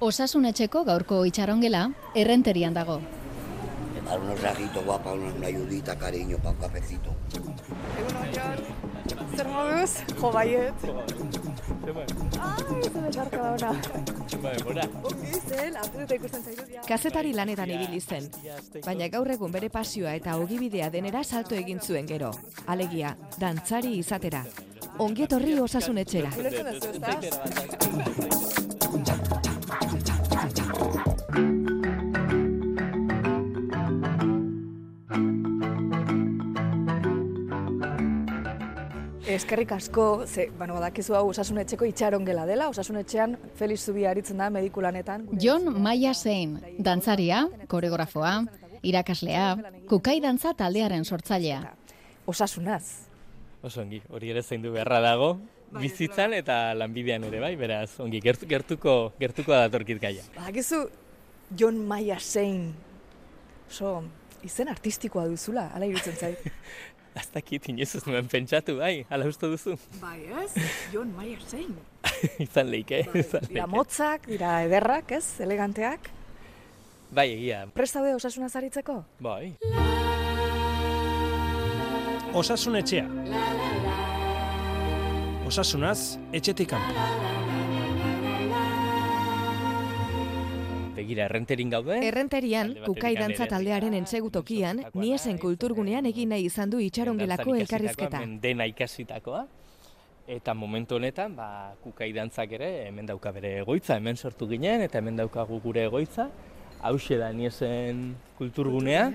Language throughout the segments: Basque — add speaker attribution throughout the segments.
Speaker 1: Osasunetxeko gaurko itxarongela errenterian dago.
Speaker 2: Para unos rajitos guapa, una, una ayudita, cariño, para un cafecito.
Speaker 3: Egun Jon, zer moduz? Jo, baiet.
Speaker 4: Kazetari lanetan ibili zen, baina gaur egun bere pasioa eta ogibidea denera salto egin zuen gero. Alegia, dantzari izatera. Ongietorri osasunetxera.
Speaker 3: Eskerrik asko, ze, bueno, badakizu hau osasunetxeko itxarongela dela, osasunetxean Felix Zubia aritzen da mediku lanetan. Gure
Speaker 1: Jon
Speaker 3: eskuetan,
Speaker 1: Maia Zein, dantzaria, koreografoa, irakaslea, kukai dantza taldearen sortzailea.
Speaker 3: Osasunaz.
Speaker 5: Oso ongi, hori ere zaindu beharra dago, bizitzan eta lanbidean ere bai, beraz, ongi, gertu, gertuko, gertuko datorkit gaia.
Speaker 3: Badakizu Jon Maia zein, oso, izen artistikoa duzula, ala iruditzen zait.
Speaker 5: Aztakit, inoiz ez nuen pentsatu, bai, ala uste duzu.
Speaker 3: bai ez, Jon Maia zein.
Speaker 5: izan leike, izan
Speaker 3: Dira motzak, dira ederrak, ez, eleganteak.
Speaker 5: Bai, egia,
Speaker 3: Prest daude osasunaz aritzeko?
Speaker 5: bai.
Speaker 6: Osasunetxea. Osasunaz, etxetik kanpo.
Speaker 5: Begira, errenterin gaude.
Speaker 4: Errenterian, kukai dantza taldearen entsegutokian, niesen kulturgunean egin nahi izan du itxarongelako elkarrizketa.
Speaker 5: Dena ikasitakoa. Eta momentu honetan, ba, kukai dantzak ere, hemen dauka bere egoitza, hemen sortu ginen, eta hemen daukagu gure egoitza. Hauxe da niesen kulturgunea,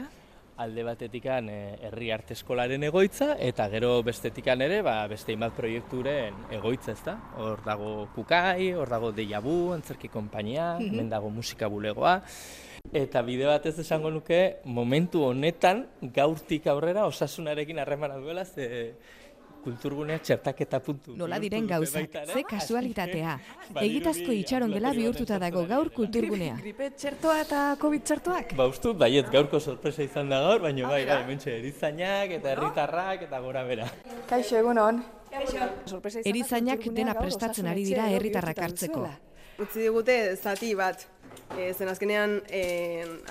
Speaker 5: alde batetikan eh, herri arte eskolaren egoitza, eta gero bestetikan ere, ba, beste inbat proiekturen egoitza, ezta? Hor dago kukai, hor dago deiabu, antzerki konpainia, hemen dago musika bulegoa, Eta bide batez esango nuke, momentu honetan, gaurtik aurrera, osasunarekin harremana duela, ze kulturgunea txertaketa puntu.
Speaker 4: Nola diren gauzak, ze kasualitatea. Egitazko itxarongela
Speaker 5: ambulatorio
Speaker 4: bihurtuta dago gaur kulturgunea.
Speaker 3: Gripe txertoa eta COVID txertoak?
Speaker 5: Ba, uste dut, baiet gaurko sorpresa izan da gaur, baina bai,
Speaker 3: bera.
Speaker 5: bai, mentxe, erizainak eta herritarrak eta gora bera.
Speaker 3: Kaixo, egun hon. Kaixo.
Speaker 4: Erizainak dena prestatzen ari dira herritarrak hartzeko.
Speaker 7: Utzi digute zati bat. E, zen azkenean e,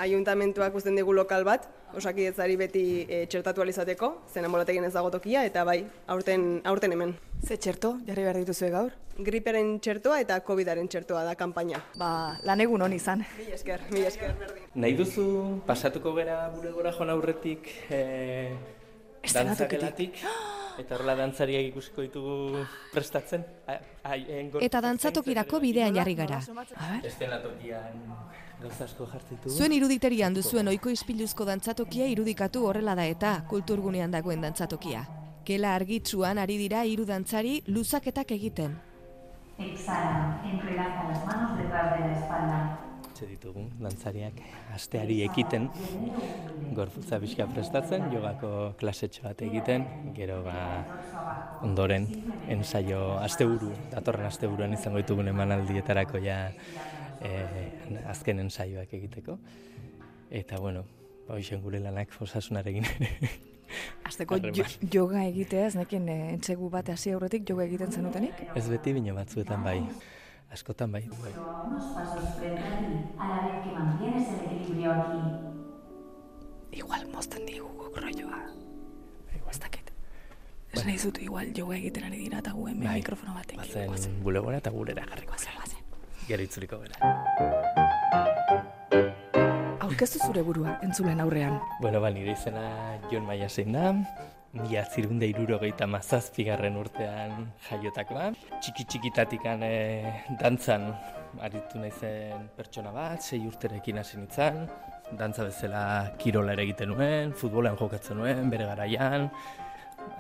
Speaker 7: ayuntamentuak uzten digu lokal bat, osakidetzari beti e, txertatu alizateko, zen ambulategien ez dago tokia, eta bai, aurten, aurten hemen.
Speaker 3: Ze txerto, jarri behar dituzue gaur?
Speaker 7: Griperen txertoa eta COVIDaren txertoa da kanpaina.
Speaker 3: Ba, lan egun hon izan.
Speaker 7: Mil esker, mil esker.
Speaker 5: Nahi duzu, pasatuko gera gure gora joan aurretik, e, dantzakelatik, eta horrela dantzariak ikusiko ditugu prestatzen? A- gorputz
Speaker 4: Eta dantzatokirako bidean jarri gara.
Speaker 5: Eszenatokian gauza asko jartzen ditugu.
Speaker 4: Zuen iruditerian duzuen oiko ispiluzko dantzatokia irudikatu horrela da eta kulturgunean dagoen dantzatokia. Kela argitsuan ari dira hiru dantzari luzaketak egiten.
Speaker 8: Exhala, entrelaza las manos detrás de la espalda.
Speaker 5: Etxe ditugu, dantzariak asteari ekiten, gorputza pixka prestatzen, jogako klasetxo bat egiten, gero ba, ondoren ensaio asteburu, datorren asteburuan izango ditugun emanaldietarako ja eh, azken ensaioak egiteko. Eta bueno, ba, hoxen gure lanak osasunarekin ere.
Speaker 3: Azteko jo,
Speaker 5: Harreman.
Speaker 3: yoga egitea, ez nekin e, entzegu bat hasi aurretik yoga egiten zenutenik?
Speaker 5: Ez beti bino batzuetan bai, askotan bai. bai.
Speaker 8: Unos pasos frente a la que mantienes.
Speaker 3: Igual mozten digu guk rolloa. Ez dakit. Ez nahi zutu igual yoga egiten ari dira eta gu hemen
Speaker 5: Bai.
Speaker 3: mikrofono batek.
Speaker 5: Bazen bulegora eta gurera jarriko.
Speaker 3: Guazen.
Speaker 5: Gero itzuliko gara.
Speaker 3: Aurkeztu zure burua, entzulen aurrean.
Speaker 5: Bueno, ba, nire izena Jon Maia zein da, mila zirunde irurogeita mazazpigarren urtean jaiotakoa. Txiki txikitatikan e, dantzan aritu naizen pertsona bat, sei urterekin hasi nintzen, dantza bezala kirola ere egiten nuen, futbolean jokatzen nuen, bere garaian,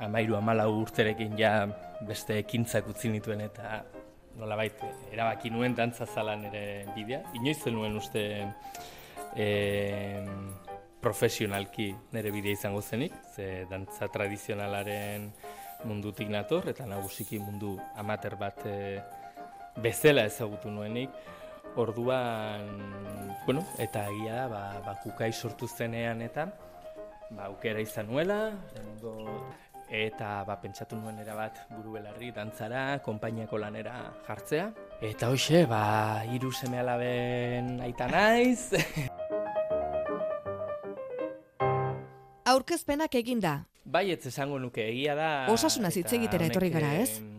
Speaker 5: amairu amalau urterekin ja beste ekintzak utzi nituen eta nolabait erabaki nuen dantza zalan ere bidea. Inoiz zenuen uste e, profesionalki nire bidea izango zenik, ze dantza tradizionalaren mundutik nator, eta nagusiki mundu amater bat e, bezala ezagutu nuenik. Orduan, bueno, eta egia da, ba, ba, kukai sortu zenean eta ba, aukera izan nuela, eta ba, pentsatu nuen erabat buru belarri dantzara, konpainiako lanera jartzea, Eta hoxe, ba, hiru seme alaben aita naiz.
Speaker 4: Aurkezpenak eginda.
Speaker 5: bai, ez esango nuke, egia da...
Speaker 4: Osasunaz hitz
Speaker 5: eta
Speaker 4: egitera etorri gara, ez?
Speaker 5: em,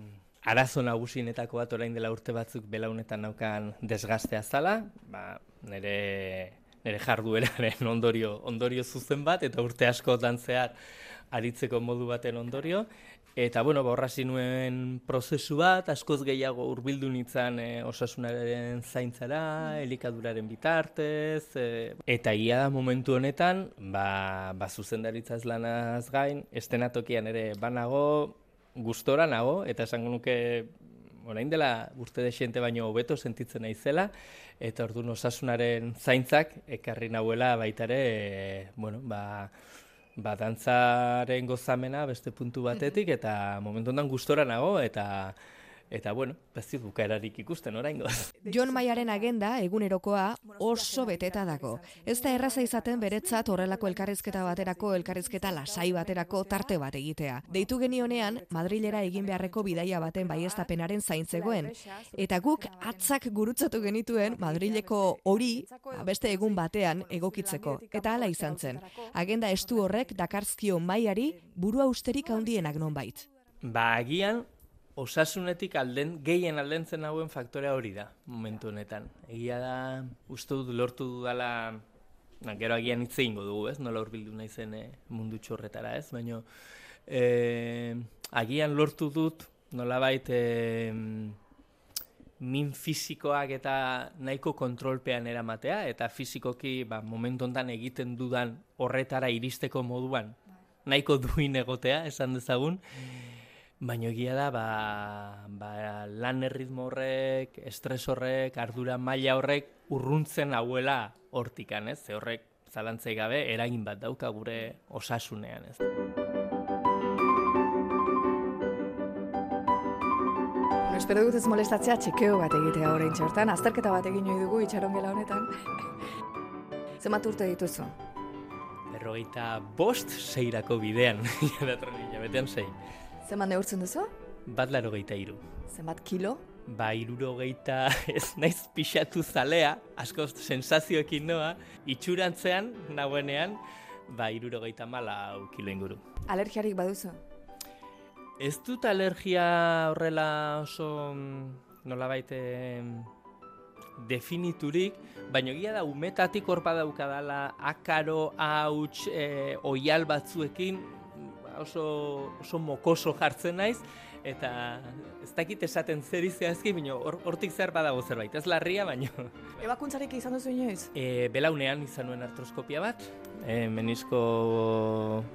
Speaker 5: Arazo nagusienetako bat orain dela urte batzuk belaunetan naukan desgaztea zala, ba, nire, nire jardueraren ondorio, ondorio zuzen bat, eta urte askotan zehar aritzeko modu baten ondorio. Eta, bueno, ba, horra nuen prozesu bat, askoz gehiago hurbildu nintzen e, osasunaren zaintzara, elikaduraren bitartez, e, eta ia da momentu honetan, ba, ba zuzendaritzaz lanaz gain, estenatokian ere banago, gustora nago, eta esango nuke orain dela urte desente baino hobeto sentitzen naizela eta orduan osasunaren zaintzak ekarri nauela baita ere e, bueno, ba, ba dantzaren gozamena beste puntu batetik eta momentu honetan gustora nago eta eta bueno, ez dut bukaerarik ikusten oraingoz.
Speaker 4: Jon Maiaren agenda egunerokoa oso beteta dago. Ez da erraza izaten beretzat horrelako elkarrizketa baterako, elkarrizketa lasai baterako tarte bat egitea. Deitu genionean, Madrilera egin beharreko bidaia baten baiestapenaren zaintzegoen. Eta guk atzak gurutzatu genituen Madrileko hori ba, beste egun batean egokitzeko. Eta hala izan zen. Agenda estu horrek dakarzkio maiari burua usterik handienak nonbait.
Speaker 5: Ba, agian osasunetik alden, gehien aldentzen hauen faktorea hori da, momentu honetan. Egia da, uste dut lortu dudala, na, gero agian hitz egingo dugu, ez? Nola hurbildu naizen e, mundu txorretara, ez? Baina, e, agian lortu dut, nolabait, e, min fisikoak eta nahiko kontrolpean eramatea, eta fisikoki, ba, momentu honetan egiten dudan horretara iristeko moduan, nahiko duin egotea, esan dezagun, Baina egia da, ba, ba, lan erritmo horrek, estres horrek, ardura maila horrek urruntzen hauela hortikan, ez? Ze horrek zalantzei gabe eragin bat dauka gure osasunean, ez?
Speaker 3: Espero dut ez molestatzea txekeo bat egitea orain txortan, azterketa bat egin ohi dugu itxaron gela honetan. Zenbat urte dituzu?
Speaker 5: Berrogeita bost seirako bidean, datorren hilabetean sei.
Speaker 3: Zenbat neurtzen duzu?
Speaker 5: Bat laro geita iru.
Speaker 3: Zenbat kilo?
Speaker 5: Ba, iruro geita ez naiz pixatu zalea, asko sensazioekin noa, itxurantzean, nagoenean, ba, iruro geita mala kilo inguru.
Speaker 3: Alergiarik baduzu?
Speaker 5: Ez dut alergia horrela oso mm, nolabait em, definiturik, baina egia da umetatik horpa daukadala akaro, hauts, e, oial batzuekin ba, oso, oso mokoso jartzen naiz, eta ez dakit esaten zer izahazki, baina hor- hortik zer badago zerbait, ez larria, baina
Speaker 3: Ebakuntzarik izan duzu inoiz?
Speaker 5: e, belaunean izan nuen artroskopia bat, e, menisko,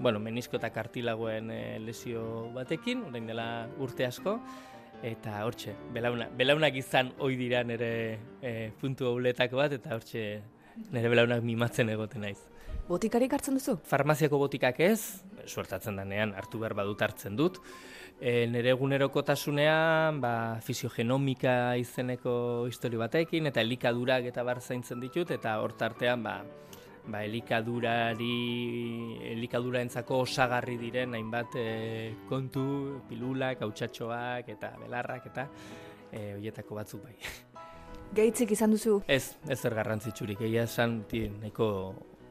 Speaker 5: bueno, menisko eta kartilagoen e, lesio batekin, orain dela urte asko, eta hortxe, belauna, belaunak izan ohi dira nire e, puntu hauletako bat, eta hortxe nire belaunak mimatzen egoten naiz.
Speaker 3: Botikarik hartzen duzu?
Speaker 5: Farmaziako botikak ez, suertatzen danean hartu behar badut hartzen dut. E, nire egunerokotasunean ba, fisiogenomika izeneko histori batekin, eta elikadurak eta bar zaintzen ditut, eta hor tartean ba, ba, elikadurari, elikaduraentzako osagarri diren hainbat e, kontu, pilulak, hautsatxoak eta belarrak eta e, horietako batzuk bai.
Speaker 3: Geitzik izan duzu?
Speaker 5: Ez, ez zer garrantzitsurik, egia esan nahiko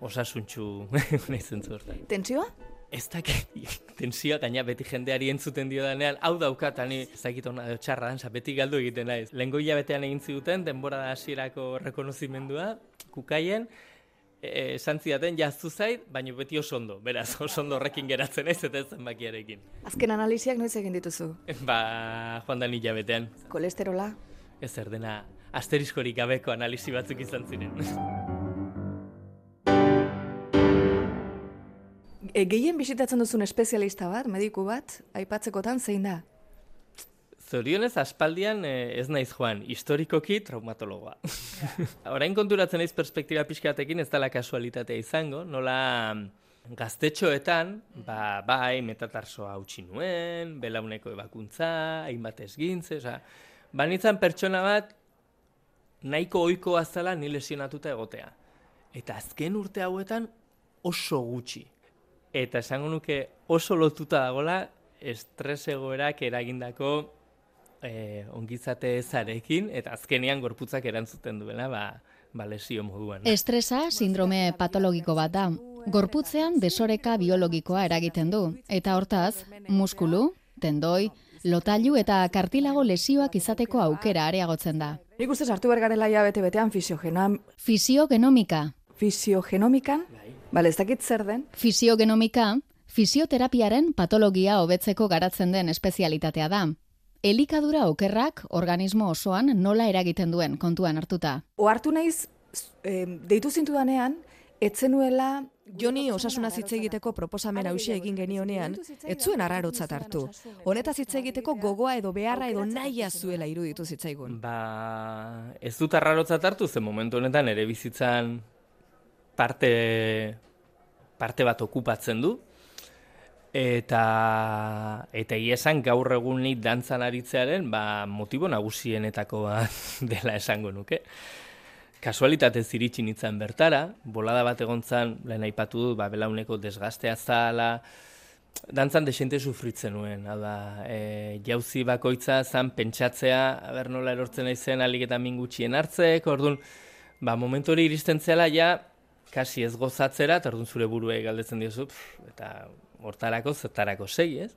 Speaker 5: osasuntxu naizen zuertan.
Speaker 3: Tentsioa?
Speaker 5: Ez dakit, tensioa gaina beti jendeari entzuten dio danean, hau daukat, ani ez dakit ona edo txarra dansa, beti galdu egiten naiz. Lehengo hilabetean egin ziguten, denbora da hasierako rekonozimendua, kukaien, e, esan zidaten jaztu zait, baina beti oso ondo, beraz, oso ondo horrekin geratzen naiz eta ez zenbakiarekin.
Speaker 3: Azken analiziak noiz egin dituzu?
Speaker 5: Ba, joan da hilabetean,
Speaker 3: Kolesterola?
Speaker 5: ez zer dena, asteriskorik gabeko analisi batzuk izan ziren.
Speaker 3: E, gehien bisitatzen duzun espezialista bat, mediku bat, aipatzekotan zein da?
Speaker 5: Zorionez, aspaldian eh, ez naiz joan, historikoki traumatologoa. Orain konturatzen naiz perspektiba pixkatekin ez dela kasualitatea izango, nola gaztetxoetan, ba, bai, metatarsoa hautsi nuen, belauneko ebakuntza, hainbat esgintze, oza, banitzan pertsona bat nahiko ohikoa zela ni lesionatuta egotea. Eta azken urte hauetan oso gutxi. Eta esango nuke oso lotuta dagola estres egoerak eragindako e, ongizate zarekin, eta azkenean gorputzak erantzuten duela, ba, ba lesio moduan.
Speaker 1: Estresa sindrome patologiko bat da. Gorputzean desoreka biologikoa eragiten du, eta hortaz, muskulu, tendoi, lotailu eta kartilago lesioak izateko aukera areagotzen da.
Speaker 3: Nik uste sartu bergarela ja bete-betean fisiogenam...
Speaker 1: Fisiogenomika.
Speaker 3: Fisiogenomikan? Bale, ez dakit zer den?
Speaker 1: Fisiogenomika, fisioterapiaren patologia hobetzeko garatzen den espezialitatea da. Elikadura okerrak organismo osoan nola eragiten duen kontuan hartuta.
Speaker 3: Ohartu naiz, eh, deitu zintudanean, etzenuela
Speaker 4: Joni osasuna hitz egiteko proposamen hausia egin genionean, ez zuen arrarotzat hartu. Honetaz hitz egiteko gogoa edo beharra edo nahia zuela iruditu zitzaigun.
Speaker 5: Ba, ez dut arrarotzat hartu, zen momentu honetan ere bizitzan parte, parte bat okupatzen du, eta eta esan gaur egun dantzan aritzearen ba, motibo nagusienetako dela esango nuke. Kasualitate ziritsi nintzen bertara, bolada bat egon zan, lehen aipatu dut, ba, belauneko desgaztea zala, dantzan desente sufritzen nuen, hau e, jauzi bakoitza zan pentsatzea, aber nola erortzen aizen alik eta mingutxien hartzek, orduan, ba, momentu hori iristen zela, ja, kasi ez gozatzera, eta zure burue galdetzen diozu, eta hortarako, zetarako sei, ez?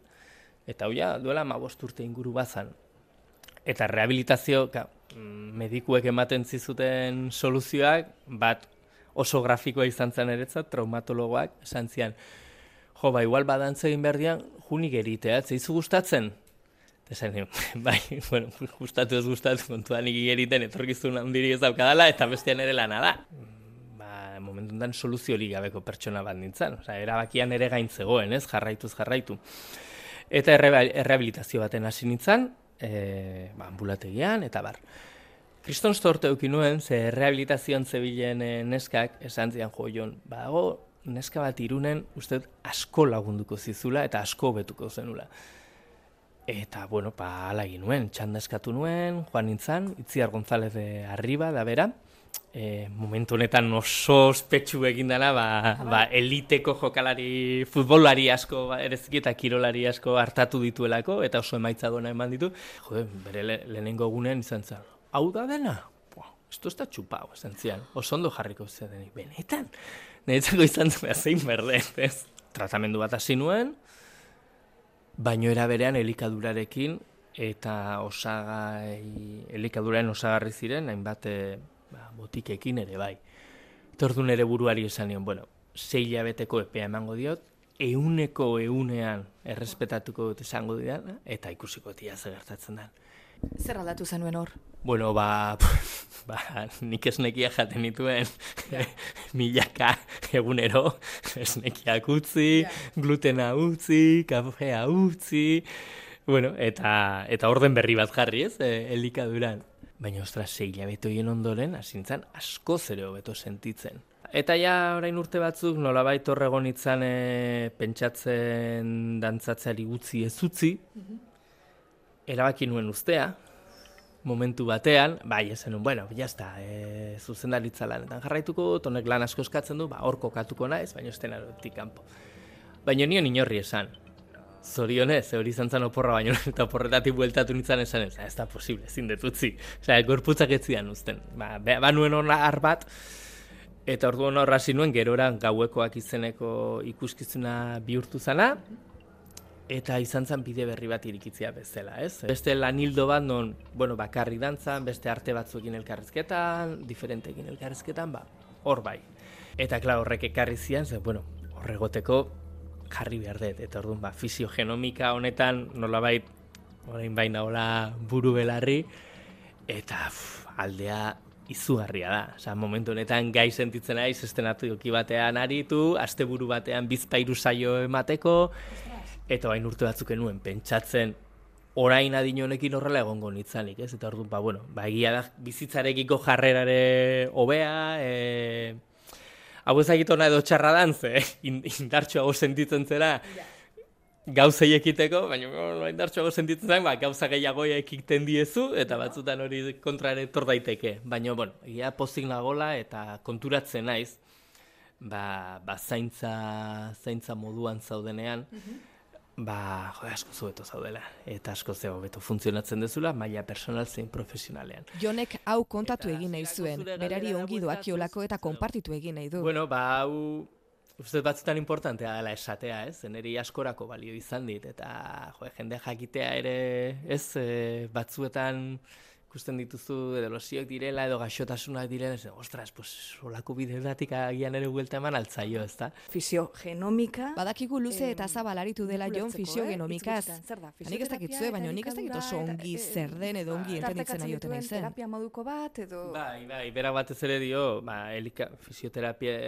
Speaker 5: Eta ja, duela ma urte inguru bazan. Eta rehabilitazio, ka, Mm, medikuek ematen zizuten soluzioak, bat oso grafikoa izan zen eretzat, traumatologoak, esan zian, jo, ba, igual badantza egin behar dian, junik eritea, zeizu gustatzen? Eta zen, bai, bueno, gustatu ez gustatu, kontuan nik eriten, etorkizun handiri ez daukadala, eta bestean ere lana da. Ba, momentu enten soluzio gabeko pertsona bat nintzen, Osa, erabakian ere gaintzegoen, ez, jarraituz jarraitu. Eta errehabilitazio baten hasi nintzen, e, ba, ambulategian, eta bar. Kriston storte eukin nuen, ze rehabilitazioan zebilen e, neskak, esan zian jo, jon, ba, neska bat irunen, uste asko lagunduko zizula, eta asko betuko zenula. Eta, bueno, pa, ala egin nuen, txanda eskatu nuen, joan nintzen, Itziar González de Arriba, da bera, e, momentu honetan oso ospetsu egin dela, ba, ba, eliteko jokalari futbolari asko, ba, erezki eta kirolari asko hartatu dituelako, eta oso emaitza duena eman ditu. Jo, bere le, lehenengo gunean izan zen, hau da dena? Buah, esto está chupau, esan zian, oso ondo jarriko ze denik, benetan? Neretzako izan zen, zein berde, ez? Tratamendu bat hasi nuen, baino era berean elikadurarekin, eta osagai, elikaduraren osagarri ziren, hainbat, eh, ba, botikekin ere bai. Tordun ere buruari esan nion, bueno, sei beteko epea emango diot, euneko eunean errespetatuko dut esango dira, eta ikusiko tia gertatzen da.
Speaker 3: Zer aldatu zenuen hor?
Speaker 5: Bueno, ba, ba nik esnekia jaten dituen milaka egunero, esnekiak utzi, glutena utzi, kafea utzi, bueno, eta, eta orden berri bat jarri ez, e, elikaduran. Baina, ostra, sei labetoien ondoren, asintzan, asko zere hobeto sentitzen. Eta ja, orain urte batzuk, nolabait horregon itzan e, pentsatzen dantzatzeari gutzi ez utzi, mm erabaki nuen ustea, momentu batean, bai, esan nuen, bueno, jazta, e, zuzendaritza lanetan jarraituko, tonek lan asko eskatzen du, ba, hor kokatuko naiz, baina ez kanpo. Baina nion inorri esan, zorionez, hori izan zen oporra baino, eta oporretatik bueltatu nintzen esan ez, ez da posible, ezin detutzi. Osea, gorputzak ez zian uzten. Ba, ba nuen hona bat, eta ordu hona horra nuen, gerora gauekoak izeneko ikuskizuna bihurtu zana, eta izan zen bide berri bat irikitzia bezala, ez? Beste lanildo bat non, bueno, bakarri dantzan, beste arte batzuekin elkarrezketan, diferentekin elkarrezketan, ba, hor bai. Eta, klar, horrek ekarri zian, ze, bueno, horregoteko jarri behar dut. Eta orduan, ba, fisiogenomika honetan nolabait orain baina hola buru belarri eta aldea izugarria da. Osa, momentu honetan gai sentitzen naiz estenatu joki batean aritu, asteburu batean bizpairu saio emateko, eta bain urte batzuk enuen pentsatzen orain adin honekin horrela egongo nitzanik, ez? Eta orduan, ba, bueno, ba, egia da bizitzarekiko jarrerare hobea, e, hau ezagit ona edo txarra dan, ze indartxo sentitzen zera gauzei ekiteko, baina no, indartxo sentitzen zen, ba, gauza gehiago ekiten diezu, eta batzutan hori kontrare tor daiteke. Baina, bueno, ia pozik nagola eta konturatzen naiz, ba, ba zaintza, zaintza moduan zaudenean, mm ba, jo, asko zueto zaudela, eta asko zeo beto funtzionatzen dezula, maila personal zein profesionalean.
Speaker 4: Jonek hau kontatu egin nahi zuen, berari ongi doakiolako eta konpartitu egin nahi du.
Speaker 5: Bueno, ba, hau, uste batzutan importantea dela esatea, ez? Zeneri askorako balio izan dit, eta jo, jende jakitea ere, ez, e, batzuetan ikusten dituzu edo losiok direla edo gaixotasunak direla, ez, ostras, pues, olako bideotatik agian ere huelta eman altzaio, ez da?
Speaker 3: Fisiogenomika.
Speaker 4: Badakigu luze eta zabalaritu dela Jon fisiogenomikaz.
Speaker 3: eh, zer da,
Speaker 4: Nik ez dakit zue, baina nik ez dakit oso ongi
Speaker 3: eta,
Speaker 4: zer den edo ongi entenditzen
Speaker 3: tartekatzen
Speaker 4: nahi
Speaker 3: dituen
Speaker 4: zen.
Speaker 3: Terapia moduko bat edo...
Speaker 5: Bai, bai, berak batez ere dio, ba, elika, fisioterapia,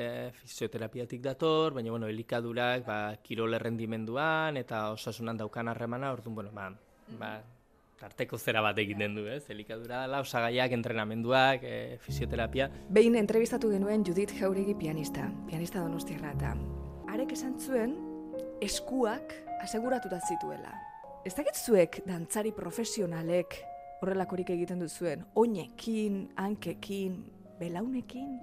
Speaker 5: fisioterapiatik dator, baina, bueno, elikadurak, ba, kirol errendimenduan, eta osasunan daukan harremana, orduan, bueno, ba, ba, tarteko zera bat egiten du, ez? Elikadura dela, osagaiak, entrenamenduak, e, fisioterapia.
Speaker 3: Behin entrevistatu genuen Judith Jauregi pianista, pianista donostiarra eta arek esan zuen eskuak aseguratuta zituela. Ez dakit zuek dantzari profesionalek horrelakorik egiten duzuen, oinekin, hankekin, belaunekin?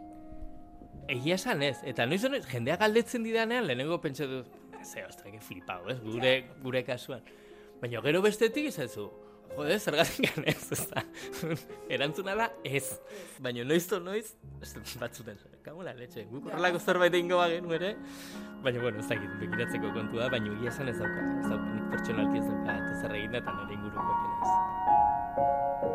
Speaker 5: Egia esan ez, eta noiz honek, jendeak galdetzen didanean, lehenengo pentsa du, ze, ostra, flipau, ez, gure, gure kasuan. Baina gero bestetik izazu, jode, zergatik gan ez, ez da. Erantzuna da, ez. Baina noiz to noiz, batzuten, kamola letxe, guk horrelako zerbait egingo bagenu ere, baina, bueno, ez dakit, begiratzeko kontu da, baina egia esan ez dauka, ez dauka, nik pertsonalki ez dauka, eta zer egin da, eta nire ingurukoak ere ez.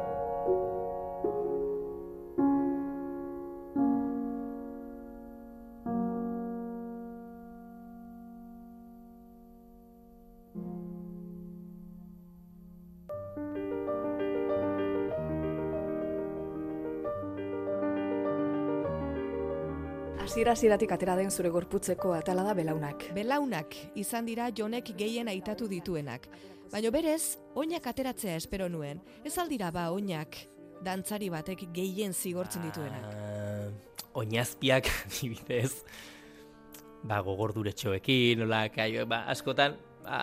Speaker 3: Hasiera hasieratik atera den zure gorputzeko atala da belaunak.
Speaker 4: Belaunak izan dira Jonek gehien aitatu dituenak. Baina berez, oinak ateratzea espero nuen. Ez aldira ba oinak dantzari batek gehien zigortzen dituenak.
Speaker 5: Ah, oinazpiak dibidez, ba, gogorduretxoekin, nola, kaio, ba, askotan, ba,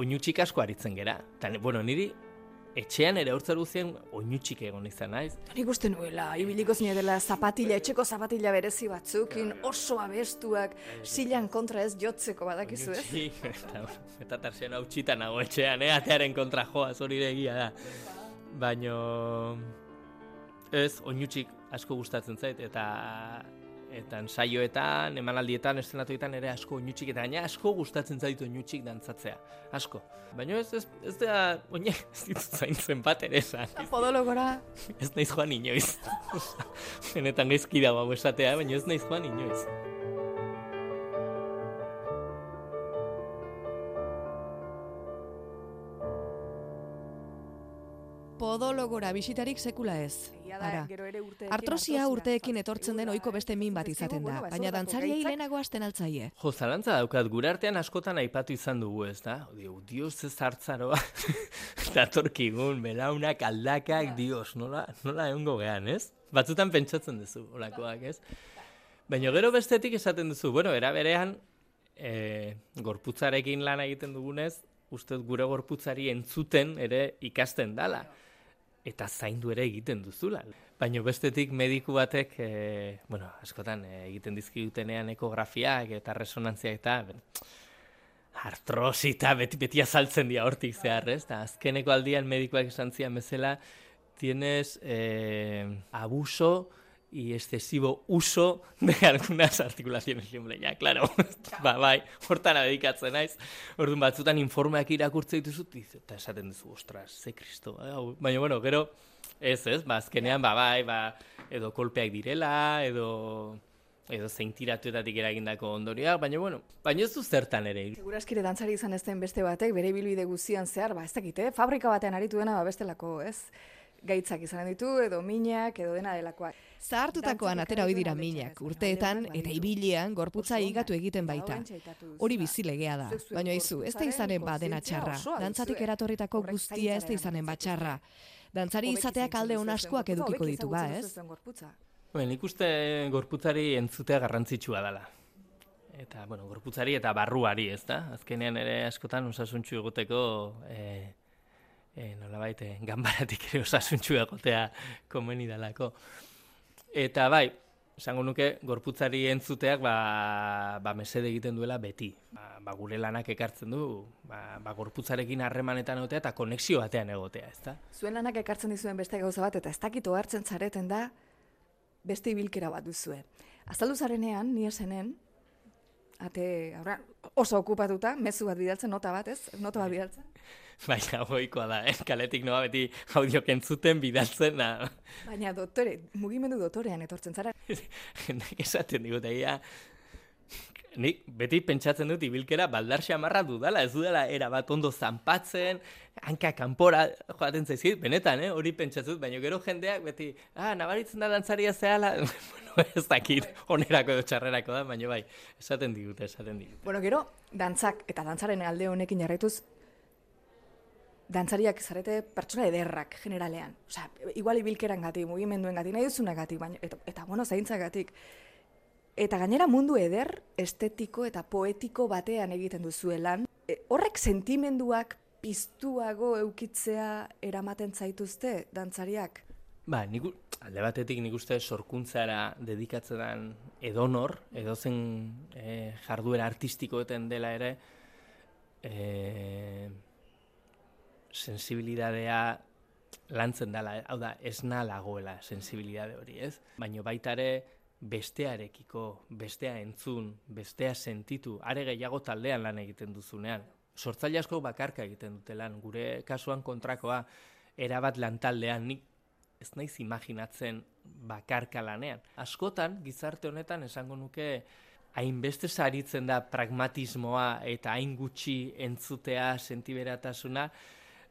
Speaker 5: oinutxik asko aritzen gera. Eta, bueno, niri, etxean ere urtzer guzien oinutxik egon izan naiz.
Speaker 3: Nik uste nuela, ibiliko zine dela zapatila, etxeko zapatila berezi batzukin, oso abestuak, silan kontra ez jotzeko badakizu ez?
Speaker 5: Eta, eta tarsian hau nago etxean, eh? atearen kontra joa, hori egia da. Baino, ez, oinutxik asko gustatzen zait, eta eta ensaioetan, emanaldietan, estenatuetan ere asko oinutxik, eta gaina asko gustatzen zaitu oinutxik dantzatzea, asko. Baina ez, ez, ez da, oinek ez ditut zaintzen bat ere esan.
Speaker 3: Podologora,
Speaker 5: Ez naiz joan inoiz. Benetan gaizki dago hau esatea, baina ez naiz joan inoiz.
Speaker 4: Podologora bisitarik sekula ez. Ara.
Speaker 3: gero ere urteekin
Speaker 4: Artrosia urteekin etortzen den ohiko beste min bat izaten da,
Speaker 3: ba,
Speaker 4: baina dantzariei lehenago hasten altzaie.
Speaker 5: Jo, zalantza daukat, gure artean askotan aipatu izan dugu, ez da? Dio, dios ez hartzaroa, datorkigun, belaunak, aldakak, dios, nola, nola egongo gehan, ez? Batzutan pentsatzen duzu, olakoak, ez? Baina gero bestetik esaten duzu, bueno, era berean, e, gorputzarekin lan egiten dugunez, uste gure gorputzari entzuten ere ikasten dala. Eta zaindu ere egiten duzula. Baina bestetik mediku batek, e, bueno, askotan e, egiten dizkigutenean ekografiak eta resonantziak eta ben, artrosi eta beti, beti azaltzen dira hortik zehar, ez? Ta azkeneko aldian medikuak esan zian bezala, tienes eh, abuso y excesivo uso de algunas articulaciones. Hombre, ya, claro, ba, bai, hortan dedikatzen naiz. Orduan batzutan informeak irakurtze dituzu, eta esaten duzu, ostras, ze kristo, eh. Baina, bueno, gero, ez, ez, ba, azkenean, ba, bai, ba, edo kolpeak direla, edo edo zeintiratuetatik eragindako ondorioak, baina, bueno, baina ez du zertan ere.
Speaker 3: Seguraskire dantzari izan ez den beste batek, bere bilbide guzian zehar, ba, ez dakite, fabrika batean aritu dena, ba, bestelako, ez? Gaitzak izan ditu, edo minak, edo dena delakoak.
Speaker 4: Zahartutakoan atera ohi dira minak, urteetan eta ibilian gorputza higatu egiten baita. Hori
Speaker 3: ba,
Speaker 4: bizilegea da, baina izu, ez da izanen ba dena
Speaker 3: kontzientzia
Speaker 4: txarra. Dantzatik eratorritako guztia ez da izanen ba
Speaker 3: eramaten
Speaker 4: txarra. Dantzari izateak alde
Speaker 3: zaintzen
Speaker 4: on
Speaker 3: duzue
Speaker 4: askoak
Speaker 3: zuen
Speaker 4: edukiko ditu ba, ez?
Speaker 3: duzue zuen gorputza.
Speaker 5: Bueno, nik uste gorputzari entzutea garrantzitsua dela. Eta, bueno, gorputzari eta barruari, ez da? Azkenean ere askotan osasuntxu egoteko, e, e, nolabait, eh, ganbaratik ere osasuntxu egotea komeni dalako. Eta bai, esango nuke gorputzari entzuteak ba, ba mesede egiten duela beti. Ba, ba gure lanak ekartzen du, ba, ba gorputzarekin harremanetan egotea eta konexio batean egotea, ezta?
Speaker 3: Zuen lanak ekartzen dizuen beste gauza bat, eta ez dakit ohartzen zareten da, beste ibilkera bat duzue. Azaldu zarenean, ni esenen, ate, aurra, oso okupatuta, mezu bat bidaltzen, nota bat, ez? Nota bat bidaltzen.
Speaker 5: Baina goikoa da, eh? kaletik noa beti audio kentzuten bidaltzen da.
Speaker 3: Baina doktore, mugimendu doktorean etortzen zara.
Speaker 5: Jendeak esaten digut, egia, nik beti pentsatzen dut ibilkera baldar xamarra dudala, ez dudala era bat ondo zanpatzen, hanka kanpora joaten zaizkit, benetan, eh? hori pentsatzen dut, baina gero jendeak beti, ah, nabaritzen da dantzaria zehala, bueno, ez dakit, onerako edo txarrerako da, baina bai, esaten digute, esaten digute.
Speaker 3: Bueno, gero, dantzak eta dantzaren alde honekin jarraituz, dantzariak zarete pertsona ederrak generalean. Osea, igual ibilkeran gati, mugimenduen gati, nahi duzuna gati, baina, eta, eta bueno, zaintza gatik. Eta gainera mundu eder, estetiko eta poetiko batean egiten duzuelan, e, horrek sentimenduak piztuago eukitzea eramaten zaituzte dantzariak?
Speaker 5: Ba, nik, alde batetik nik uste sorkuntzara dedikatzen edonor, edozen e, jarduera artistikoeten dela ere, e, sensibilidadea lantzen dela, hau da, ez lagoela sensibilidade hori, ez? Baina baita ere bestearekiko, bestea entzun, bestea sentitu, are gehiago taldean lan egiten duzunean. Sortzaile asko bakarka egiten dute lan, gure kasuan kontrakoa erabat lantaldean, nik ez naiz imaginatzen bakarka lanean. Askotan, gizarte honetan esango nuke, hainbeste saritzen da pragmatismoa eta hain gutxi entzutea sentiberatasuna,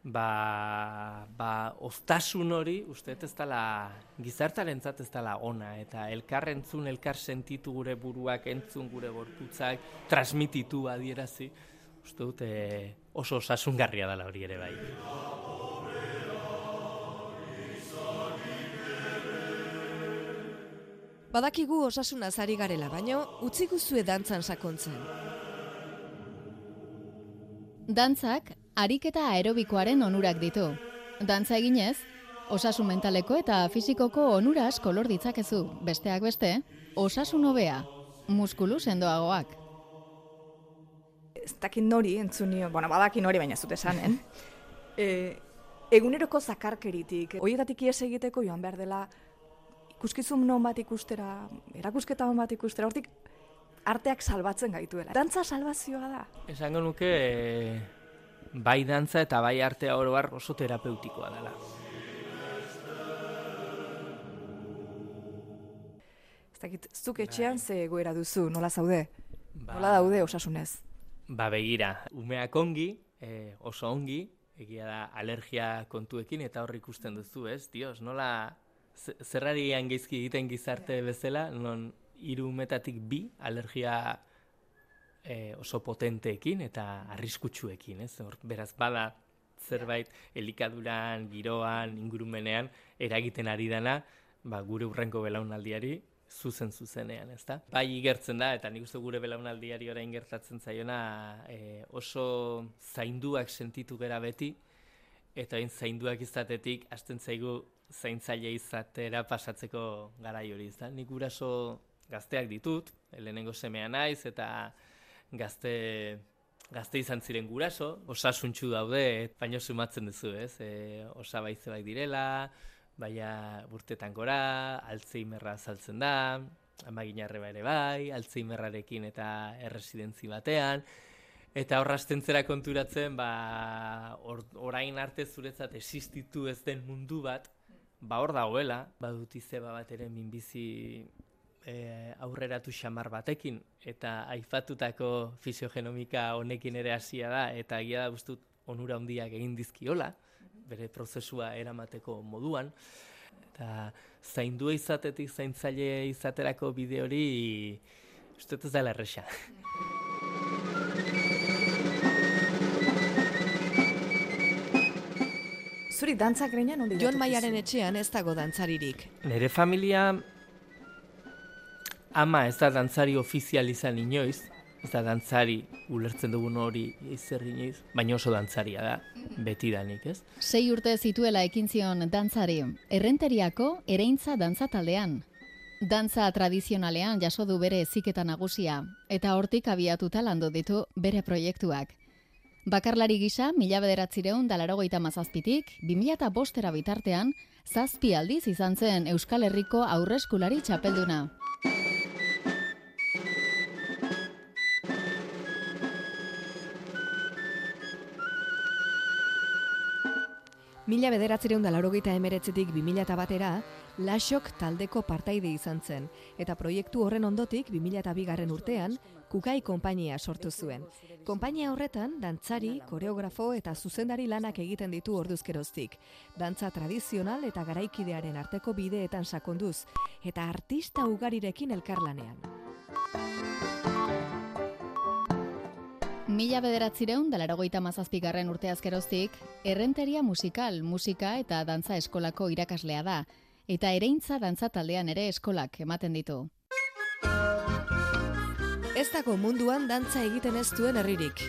Speaker 5: ba, ba oztasun hori, uste ez dela gizartaren ez dela ona, eta elkar entzun, elkar sentitu gure buruak, entzun gure gorputzak, transmititu adierazi, uste dute oso osasungarria dela hori ere bai.
Speaker 4: Badakigu osasuna zari garela, baino utzi guzue dantzan sakontzen.
Speaker 1: Dantzak ariketa aerobikoaren onurak ditu. Dantza eginez, osasun mentaleko eta fisikoko onura asko lor ditzakezu, besteak beste, osasun hobea, muskulu sendoagoak.
Speaker 3: Ez dakit nori entzunio, bueno, badakin nori baina ez dut esanen. e, eguneroko zakarkeritik, horietatik ies egiteko joan behar dela ikuskizun non bat ikustera, erakusketa non bat ikustera, hortik arteak salbatzen gaituela. Dantza salvazioa da.
Speaker 5: Esango nuke bai dantza eta bai artea oro har oso terapeutikoa dela.
Speaker 3: Ez dakit, zuk etxean
Speaker 5: Bai.
Speaker 3: ze egoera duzu, nola zaude?
Speaker 5: Ba,
Speaker 3: Nola daude osasunez?
Speaker 5: Ba begira, umeak ongi, e, oso ongi, egia da alergia kontuekin eta hor ikusten duzu, ez? Dios, nola ze- zerrari gaizki egiten gizarte bezala, non hiru umetatik bi alergia e, oso potenteekin eta arriskutsuekin, ez? Hor, beraz bada zerbait elikaduran, giroan, ingurumenean eragiten ari dana, ba, gure urrenko belaunaldiari zuzen zuzenean, ezta? Bai igertzen da eta nik uste gure belaunaldiari orain gertatzen zaiona e, oso zainduak sentitu gera beti eta hain zainduak izatetik hasten zaigu zaintzaile izatera pasatzeko garai hori, ezta? Nik guraso gazteak ditut, lehenengo semea naiz eta gazte gazte izan ziren guraso, osasuntxu daude, baino sumatzen duzu, ez? E, osabaizeak direla, baina urtetan gora, alzheimerra azaltzen da, amaginarreba ere bai, alzheimerrarekin eta erresidentzi batean, eta horra zera konturatzen, ba, or, orain arte zuretzat existitu ez den mundu bat, ba hor dagoela, badut izeba bat ere minbizi e, aurreratu xamar batekin, eta aifatutako fisiogenomika honekin ere hasia da, eta egia da guztut onura handiak egin dizkiola, bere prozesua eramateko moduan, eta zaindua izatetik zaintzaile izaterako bide hori uste dut ez dela erresa.
Speaker 3: Zuri dantzak reinan ondi
Speaker 4: Jon Maiaren etxean ez dago dantzaririk.
Speaker 5: Nere familia ama ez da dantzari ofizial izan inoiz, ez da dantzari ulertzen dugun hori izer inoiz, baina oso dantzaria da, betidanik, ez?
Speaker 1: Sei urte zituela ekin zion dantzari, errenteriako ereintza dantza taldean. Dantza tradizionalean jaso du bere eziketa nagusia, eta hortik abiatuta landu ditu bere proiektuak. Bakarlari gisa, mila bederatzireun dalarogeita mazazpitik, 2000 bostera bitartean, zazpi aldiz izan zen Euskal Herriko aurreskulari txapelduna.
Speaker 4: Mila bederatzireun da laurogeita emeretzetik 2000 batera, Lasok taldeko partaide izan zen, eta proiektu horren ondotik 2002 garren urtean, Kukai konpainia sortu zuen. Konpainia horretan, dantzari, koreografo eta zuzendari lanak egiten ditu orduzkeroztik. Dantza tradizional eta garaikidearen arteko bideetan sakonduz, eta artista ugarirekin elkarlanean.
Speaker 1: Mila bederatzireun, dalaragoita mazazpigarren urteazkeroztik, errenteria musikal, musika eta dantza eskolako irakaslea da, eta ereintza dantza taldean ere eskolak ematen ditu.
Speaker 4: Ez dago munduan dantza egiten ez duen herririk.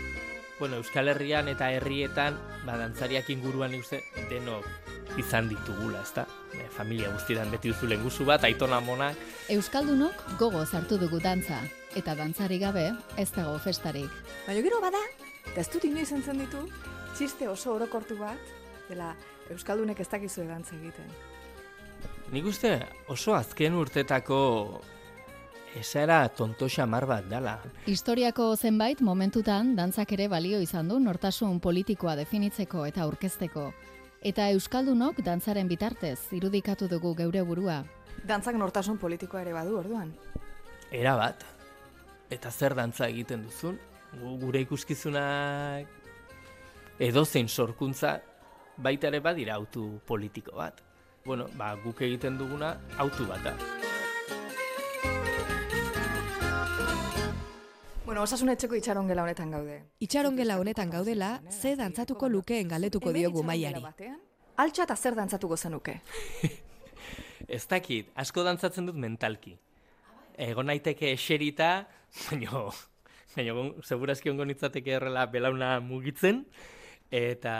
Speaker 5: Bueno, Euskal Herrian eta herrietan, ba, dantzariak inguruan uste denok izan ditugula, ezta? E, familia guztietan beti duzu lenguzu bat, aitona monak.
Speaker 1: Euskaldunok gogo hartu dugu dantza, eta dantzari gabe ez dago festarik.
Speaker 3: Baina gero bada, eta ez dut inoiz entzen ditu, txiste oso orokortu bat, dela Euskaldunek ez dakizue dantza egiten.
Speaker 5: Nik uste oso azken urtetako esara tonto xamar bat dala.
Speaker 1: Historiako zenbait momentutan dantzak ere balio izan du nortasun politikoa definitzeko eta aurkezteko. Eta Euskaldunok dantzaren bitartez irudikatu dugu geure burua.
Speaker 3: Dantzak nortasun politikoa ere badu orduan.
Speaker 5: Era bat. Eta zer dantza egiten duzun? Gu- Gure ikuskizunak edozein sorkuntza baita ere badira autu politiko bat. Bueno, ba, guk egiten duguna autu bat da.
Speaker 3: Bueno, osasun etxeko itxaron gela honetan gaude.
Speaker 4: Itxaron gela honetan gaudela, ze dantzatuko lukeen galetuko diogu maiari.
Speaker 3: Altxa eta zer dantzatuko zenuke.
Speaker 5: Ez dakit, asko dantzatzen dut mentalki. Egon naiteke eserita, baina, baina segurazki ongo nitzateke errela belauna mugitzen, eta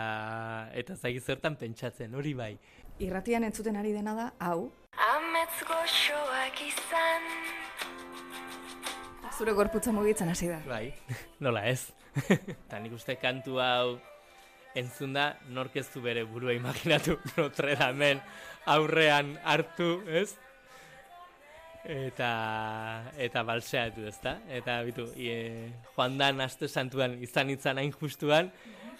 Speaker 5: eta zagi zertan pentsatzen, hori bai.
Speaker 3: Irratian entzuten ari dena da, hau,
Speaker 9: Amets goxoak izan
Speaker 3: zure gorputza mugitzen hasi da.
Speaker 5: Bai, nola ez. Eta nik uste kantu hau entzun da, nork ez du bere burua imaginatu Notre Damen aurrean hartu, ez? Eta, eta balseatu, ezta? Eta bitu, e, joan dan aste santuan izan itzan hain justuan,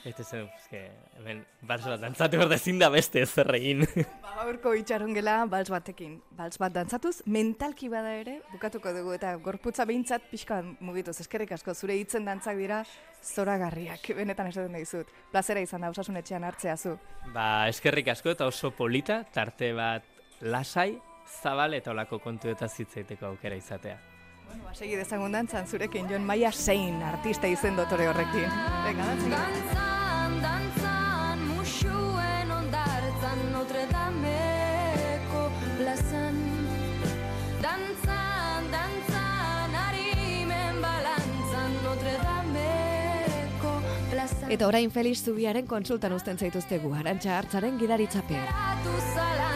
Speaker 5: eta zen, eske, hemen, bals bat dantzatu behar ezin da beste ez egin.
Speaker 3: Ba, gaurko itxaron gela bals batekin. Bals bat dantzatuz, mentalki bada ere, bukatuko dugu, eta gorputza behintzat pixka mugituz. Eskerrik asko, zure hitzen dantzak dira zoragarriak, benetan esaten dizut. Plazera izan da, osasun etxean hartzea zu.
Speaker 5: ba, eskerrik asko eta oso polita, tarte bat lasai, zabal eta olako kontu eta zitzaiteko aukera izatea.
Speaker 3: Bueno, ba, segi dezagun dantzan, zurekin Jon Maia zein artista izen dotore horrekin. Venga, dantzan.
Speaker 9: Dantzan, dantzan, musuen ondartzan Notre Dameko plazan Dantzan, dantzan, harimen balantzan Notre Dameko plazan
Speaker 4: Eta orain Felix Zubiaren konsultan uzten zaituztegu, arantxa hartzaren gidaritzapean.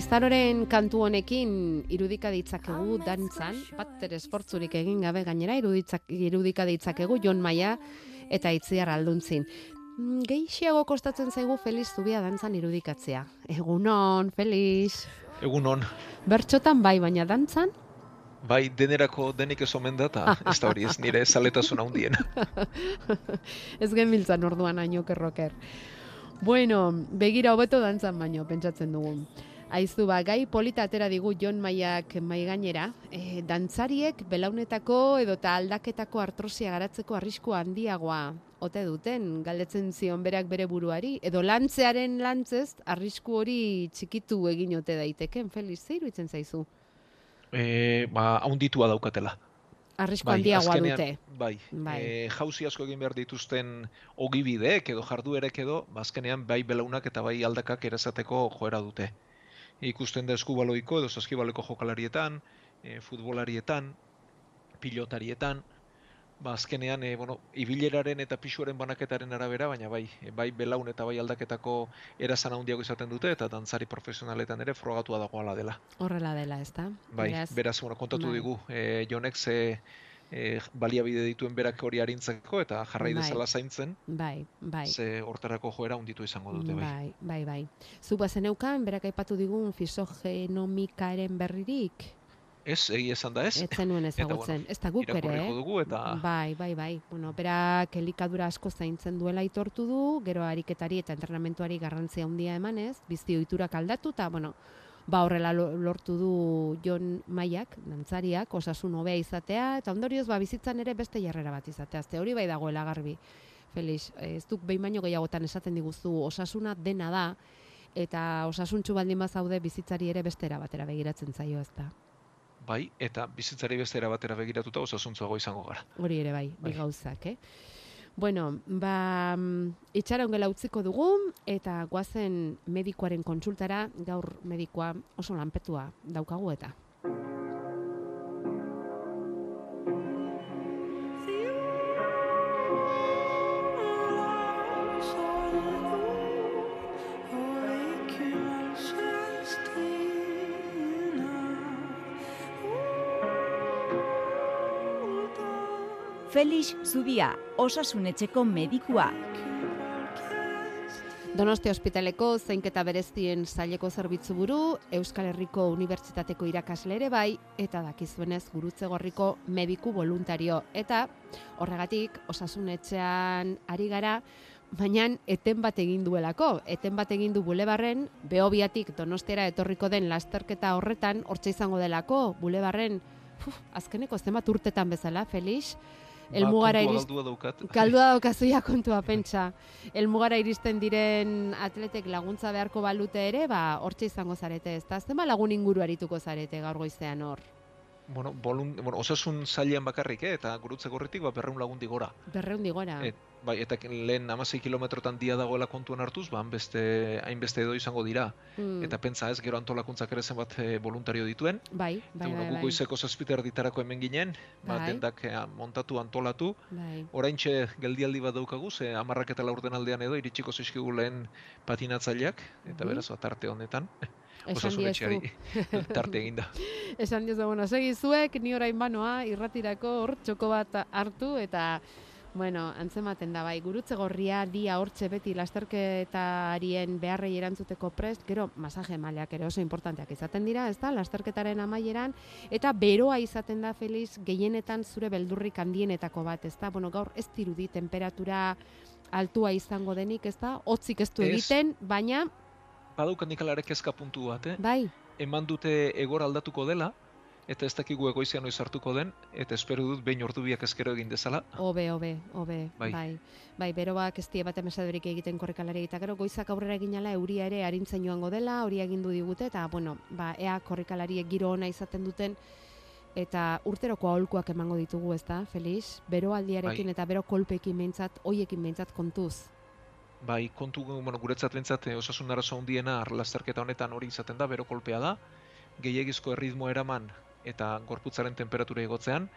Speaker 10: Iztaroren kantu honekin irudika ditzakegu dantzan, bat ere esfortzurik egin gabe gainera iruditzak, irudika ditzakegu Jon Maia eta Itziar Alduntzin. Mm, Gehiago kostatzen zaigu Feliz Zubia dantzan irudikatzea. Egunon, Feliz.
Speaker 11: Egunon,
Speaker 10: Bertxotan bai, baina dantzan?
Speaker 11: bai denerako denik ez omen da, eta ez da hori ez nire zaletasuna hundien.
Speaker 10: Ez genbiltzan orduan haino kerroker. Bueno, begira hobeto dantzan baino, pentsatzen dugu. Aizu ba, gai polita atera digu Jon Maiak mai gainera, e, dantzariek belaunetako edota aldaketako artrosia garatzeko arrisku handiagoa ote duten, galdetzen zion berak bere buruari, edo lantzearen lantzez arrisku hori txikitu egin ote daiteken, Feliz, ze iruditzen zaizu?
Speaker 11: E, ba, haunditua daukatela.
Speaker 10: Arrisku handiagoa
Speaker 11: azkenean,
Speaker 10: dute.
Speaker 11: Bai,
Speaker 10: Bai.
Speaker 11: E, jauzi asko egin behar dituzten ogibideek edo jarduerek edo, ba, azkenean bai belaunak eta bai aldakak erazateko joera dute. Ikusten da eskubaloiko edo saskibaleko jokalarietan, e, futbolarietan, pilotarietan, ba, azkenean, e, bueno, ibileraren eta pisuaren banaketaren arabera, baina bai, e, bai belaun eta bai aldaketako erazan handiago izaten dute, eta dantzari profesionaletan ere frogatua dagoala dela.
Speaker 10: Horrela dela, ez da?
Speaker 11: Bai, beraz, bueno, kontatu
Speaker 10: bai.
Speaker 11: digu, e, jonek ze e, baliabide dituen berak hori arintzeko eta jarrai
Speaker 10: Bai.
Speaker 11: dezala zaintzen,
Speaker 10: Bai, bai.
Speaker 11: ze hortarako joera unditu izango dute, bai.
Speaker 10: Bai, bai, bai. Zu bazeneukan, berak aipatu digun fisogenomikaren berririk?
Speaker 11: Ez, egi esan da ez.
Speaker 10: Ez zenuen ezagutzen,
Speaker 11: bueno,
Speaker 10: ez da guk ere, eh?
Speaker 11: dugu eta
Speaker 10: Bai, bai, bai. Bueno, berak elikadura asko zaintzen duela aitortu du, gero ariketari eta entrenamentuari garrantzia handia emanez, bizi ohiturak aldatu eta bueno, ba horrela lo- lortu du Jon Maiak, dantzariak, osasun hobea izatea eta ondorioz ba bizitzan ere beste jarrera bat izatea. Azte hori bai dagoela garbi. Felix, ez duk behin baino gehiagotan esaten diguzu osasuna dena da eta osasuntxu baldin bazaude bizitzari ere bestera batera begiratzen zaio, ezta.
Speaker 11: bai, eta bizitzari beste era batera begiratuta osasuntzuago izango gara.
Speaker 10: Hori ere bai, bi
Speaker 11: Bai.
Speaker 10: gauzak, eh? Bueno, ba, mm, itxaron gela utziko dugu, eta guazen medikoaren kontsultara, gaur medikoa oso lanpetua daukagu eta.
Speaker 12: Felix Zubia, osasunetxeko medikua.
Speaker 10: Donostia ospitaleko zeinketa berezien zaileko zerbitzu buru, Euskal Herriko Unibertsitateko irakasle ere bai, eta dakizuenez gurutze gorriko mediku voluntario. Eta horregatik osasunetxean ari gara, baina eten bat egin duelako. Eten bat egin du bulebarren, behobiatik donostiara etorriko den lasterketa horretan, hortxe izango delako, bulebarren, Uf, azkeneko zenbat urtetan bezala, Felix, Elmugara
Speaker 11: ba,
Speaker 10: iriz...
Speaker 11: Galdua daukat.
Speaker 10: Galdua daukazuia kontua pentsa. Elmugara iristen diren atletek laguntza beharko balute ere, ba, hortxe izango zarete, ez? Zenba lagun inguru arituko zarete gaur goizean hor?
Speaker 11: Bueno, bolun, bueno, osasun zailean bakarrik, eh? eta gurutze gorritik ba, berreun lagundi gora.
Speaker 10: Berreun digora.
Speaker 11: Et, bai, eta lehen amasei kilometrotan dia dagoela kontuan hartuz, ba, beste, hainbeste edo izango dira.
Speaker 10: Mm.
Speaker 11: Eta pentsa ez, gero antolakuntzak ere zenbat eh, voluntario dituen.
Speaker 10: Bai, bai,
Speaker 11: bueno,
Speaker 10: bai, bai.
Speaker 11: goizeko zazpiter ditarako hemen ginen, ba,
Speaker 10: Bai.
Speaker 11: dendak eh, montatu, antolatu.
Speaker 10: Bai.
Speaker 11: Oraintxe geldialdi bat daukagu, ze amarrak eta laurden aldean edo iritsiko zaizkigu lehen patinatzaileak, eta
Speaker 10: Mhm.
Speaker 11: beraz, ba, tarte honetan.
Speaker 10: Esan diezu.
Speaker 11: tarte eginda.
Speaker 10: Esan diozu, bueno, segi zuek, ni orain banoa, irratirako hor txoko bat hartu, eta, bueno, antzematen da, bai, gurutze gorria, dia hortxe beti lasterketarien beharrei erantzuteko prest, gero, masaje mailak ere oso importanteak izaten dira, ez da, lasterketaren amaieran, eta beroa izaten da, Feliz, gehienetan zure beldurrik handienetako bat, ez da, bueno, gaur ez dirudi temperatura altua izango denik, ez da, hotzik ez du egiten, baina,
Speaker 11: Badaukat nik alare kezka puntu bat, eh?
Speaker 10: bai,
Speaker 11: Eman dute egor aldatuko dela, eta ez dakigu egoizian noiz hartuko den, eta espero dut behin ordu biak ezkero egin dezala.
Speaker 10: Hobe, hobe, hobe, bai.
Speaker 11: Bai.
Speaker 10: bai. Beroak ez die bat emesadorik egiten korrikalari eta gero goizak aurrera eginala euria ere arintzen joango dela, hori egindu digute eta bueno, ba ea korrikalariek giro ona izaten duten eta urteroko aholkuak emango ditugu, ezta, Felix? Beroaldiarekin
Speaker 11: Bai.
Speaker 10: eta bero kolpeekin behintzat, hoiekin behintzat kontuz.
Speaker 11: Bai, kontu, bueno, guretzat bentsat eh, osasun arazo handiena lasterketa honetan hori izaten da, bero kolpea da, gehiagizko erritmo eraman eta gorputzaren temperatura igotzean,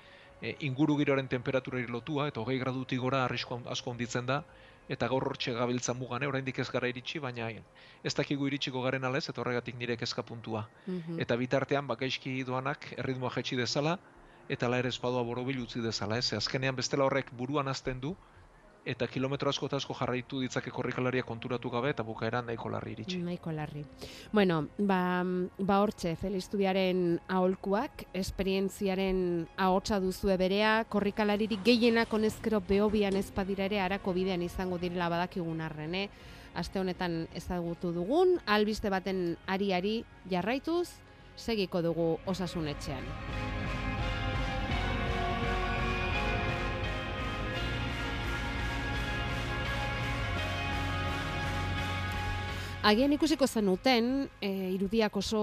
Speaker 11: e, inguru giroaren temperaturari lotua, eta hogei gradutik gora arrisko hon- asko handitzen da, eta gaur hortxe gabiltza mugane, oraindik ez gara iritsi, baina ez dakigu iritsiko garen alez, eta horregatik nire kezka puntua.
Speaker 10: Mhm.
Speaker 11: Eta bitartean, ba, gaizki doanak erritmoa jetxi dezala, eta la ere espadua borobil utzi dezala, ez? Azkenean bestela horrek buruan azten du, eta kilometro asko eta asko jarraitu ditzake korrikalaria konturatu gabe, eta bukaeran nahiko larri iritsi.
Speaker 10: Nahiko larri. Bueno, ba, ba hortxe, Felix Tubiaren aholkuak, esperientziaren ahotsa duzue berea, korrikalaririk gehienak honezkero behobian ezpadira ere arako bidean izango direla badakigun arren, eh? Aste honetan ezagutu dugun, albiste baten ari-ari jarraituz, segiko dugu osasunetxean. Agian ikusiko zenuten, e, irudiak oso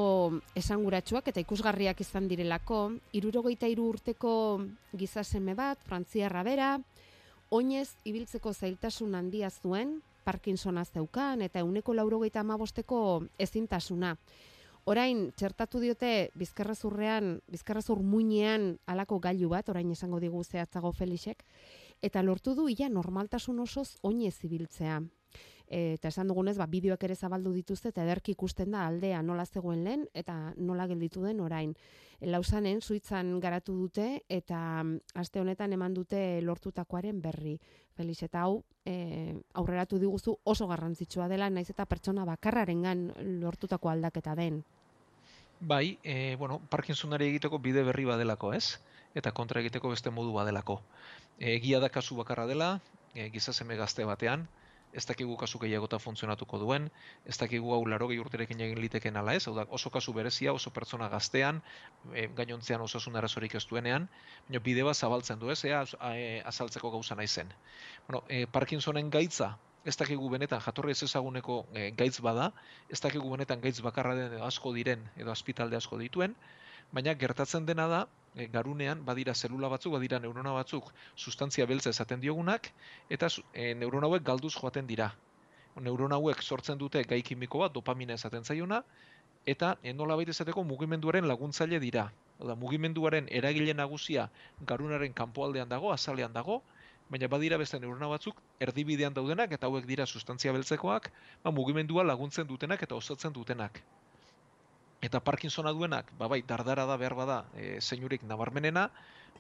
Speaker 10: esanguratsuak eta ikusgarriak izan direlako, irurogeita hiru urteko gizaseme bat, frantziarra bera, oinez ibiltzeko zailtasun handia zuen, Parkinsona zeukan eta euneko laurogeita amabosteko ezintasuna. Orain, txertatu diote bizkarrezurrean, bizkarrezur muinean alako gailu bat, orain esango digu zehatzago Felixek, eta lortu du ia normaltasun osoz oinez ibiltzea. Eta esan dugunez, ba, bideoak ere zabaldu dituzte eta ederki ikusten da aldea nola zegoen lehen eta nola gelditu den orain. Lausanen, suitzan garatu dute eta mm, aste honetan eman dute lortutakoaren berri. Felix, eta hau e, aurreratu diguzu oso garrantzitsua dela, naiz eta pertsona bakarrarengan lortutako aldaketa den.
Speaker 11: Bai, e, bueno, Parkinsonari egiteko bide berri badelako, ez? Eta kontra egiteko beste modu badelako. E, egia da kasu bakarra dela, e, giza seme gazte batean, ez dakigu kasu gehiagota funtzionatuko duen, ez dakigu hau larogei urterekin egin liteken ala ez, hau da oso kasu berezia, oso pertsona gaztean, e, gainontzean osasun arazorik ez duenean, baina bide bat zabaltzen du ez, ea e, azaltzeko gauza naizen. Bueno, e, Parkinsonen gaitza, ez dakigu benetan jatorri ez ezaguneko e, gaitz bada, ez dakigu benetan gaitz bakarra den asko diren edo azpitalde asko dituen, baina gertatzen dena da, e, garunean badira zelula batzuk, badira neurona batzuk sustantzia beltza esaten diogunak, eta e, neurona hauek galduz joaten dira. Neurona hauek sortzen dute gai kimiko bat, dopamina esaten zaiona, eta e, nolabait esateko mugimenduaren laguntzaile dira. Hau da, mugimenduaren eragile nagusia garunaren kanpoaldean dago, azalean dago, baina badira beste neurona batzuk erdibidean daudenak eta hauek dira sustantzia beltzekoak, ba, mugimendua laguntzen dutenak eta osatzen dutenak. Eta Parkinsona duenak, ba bai, dardara da behar bada e, zeinurik nabarmenena,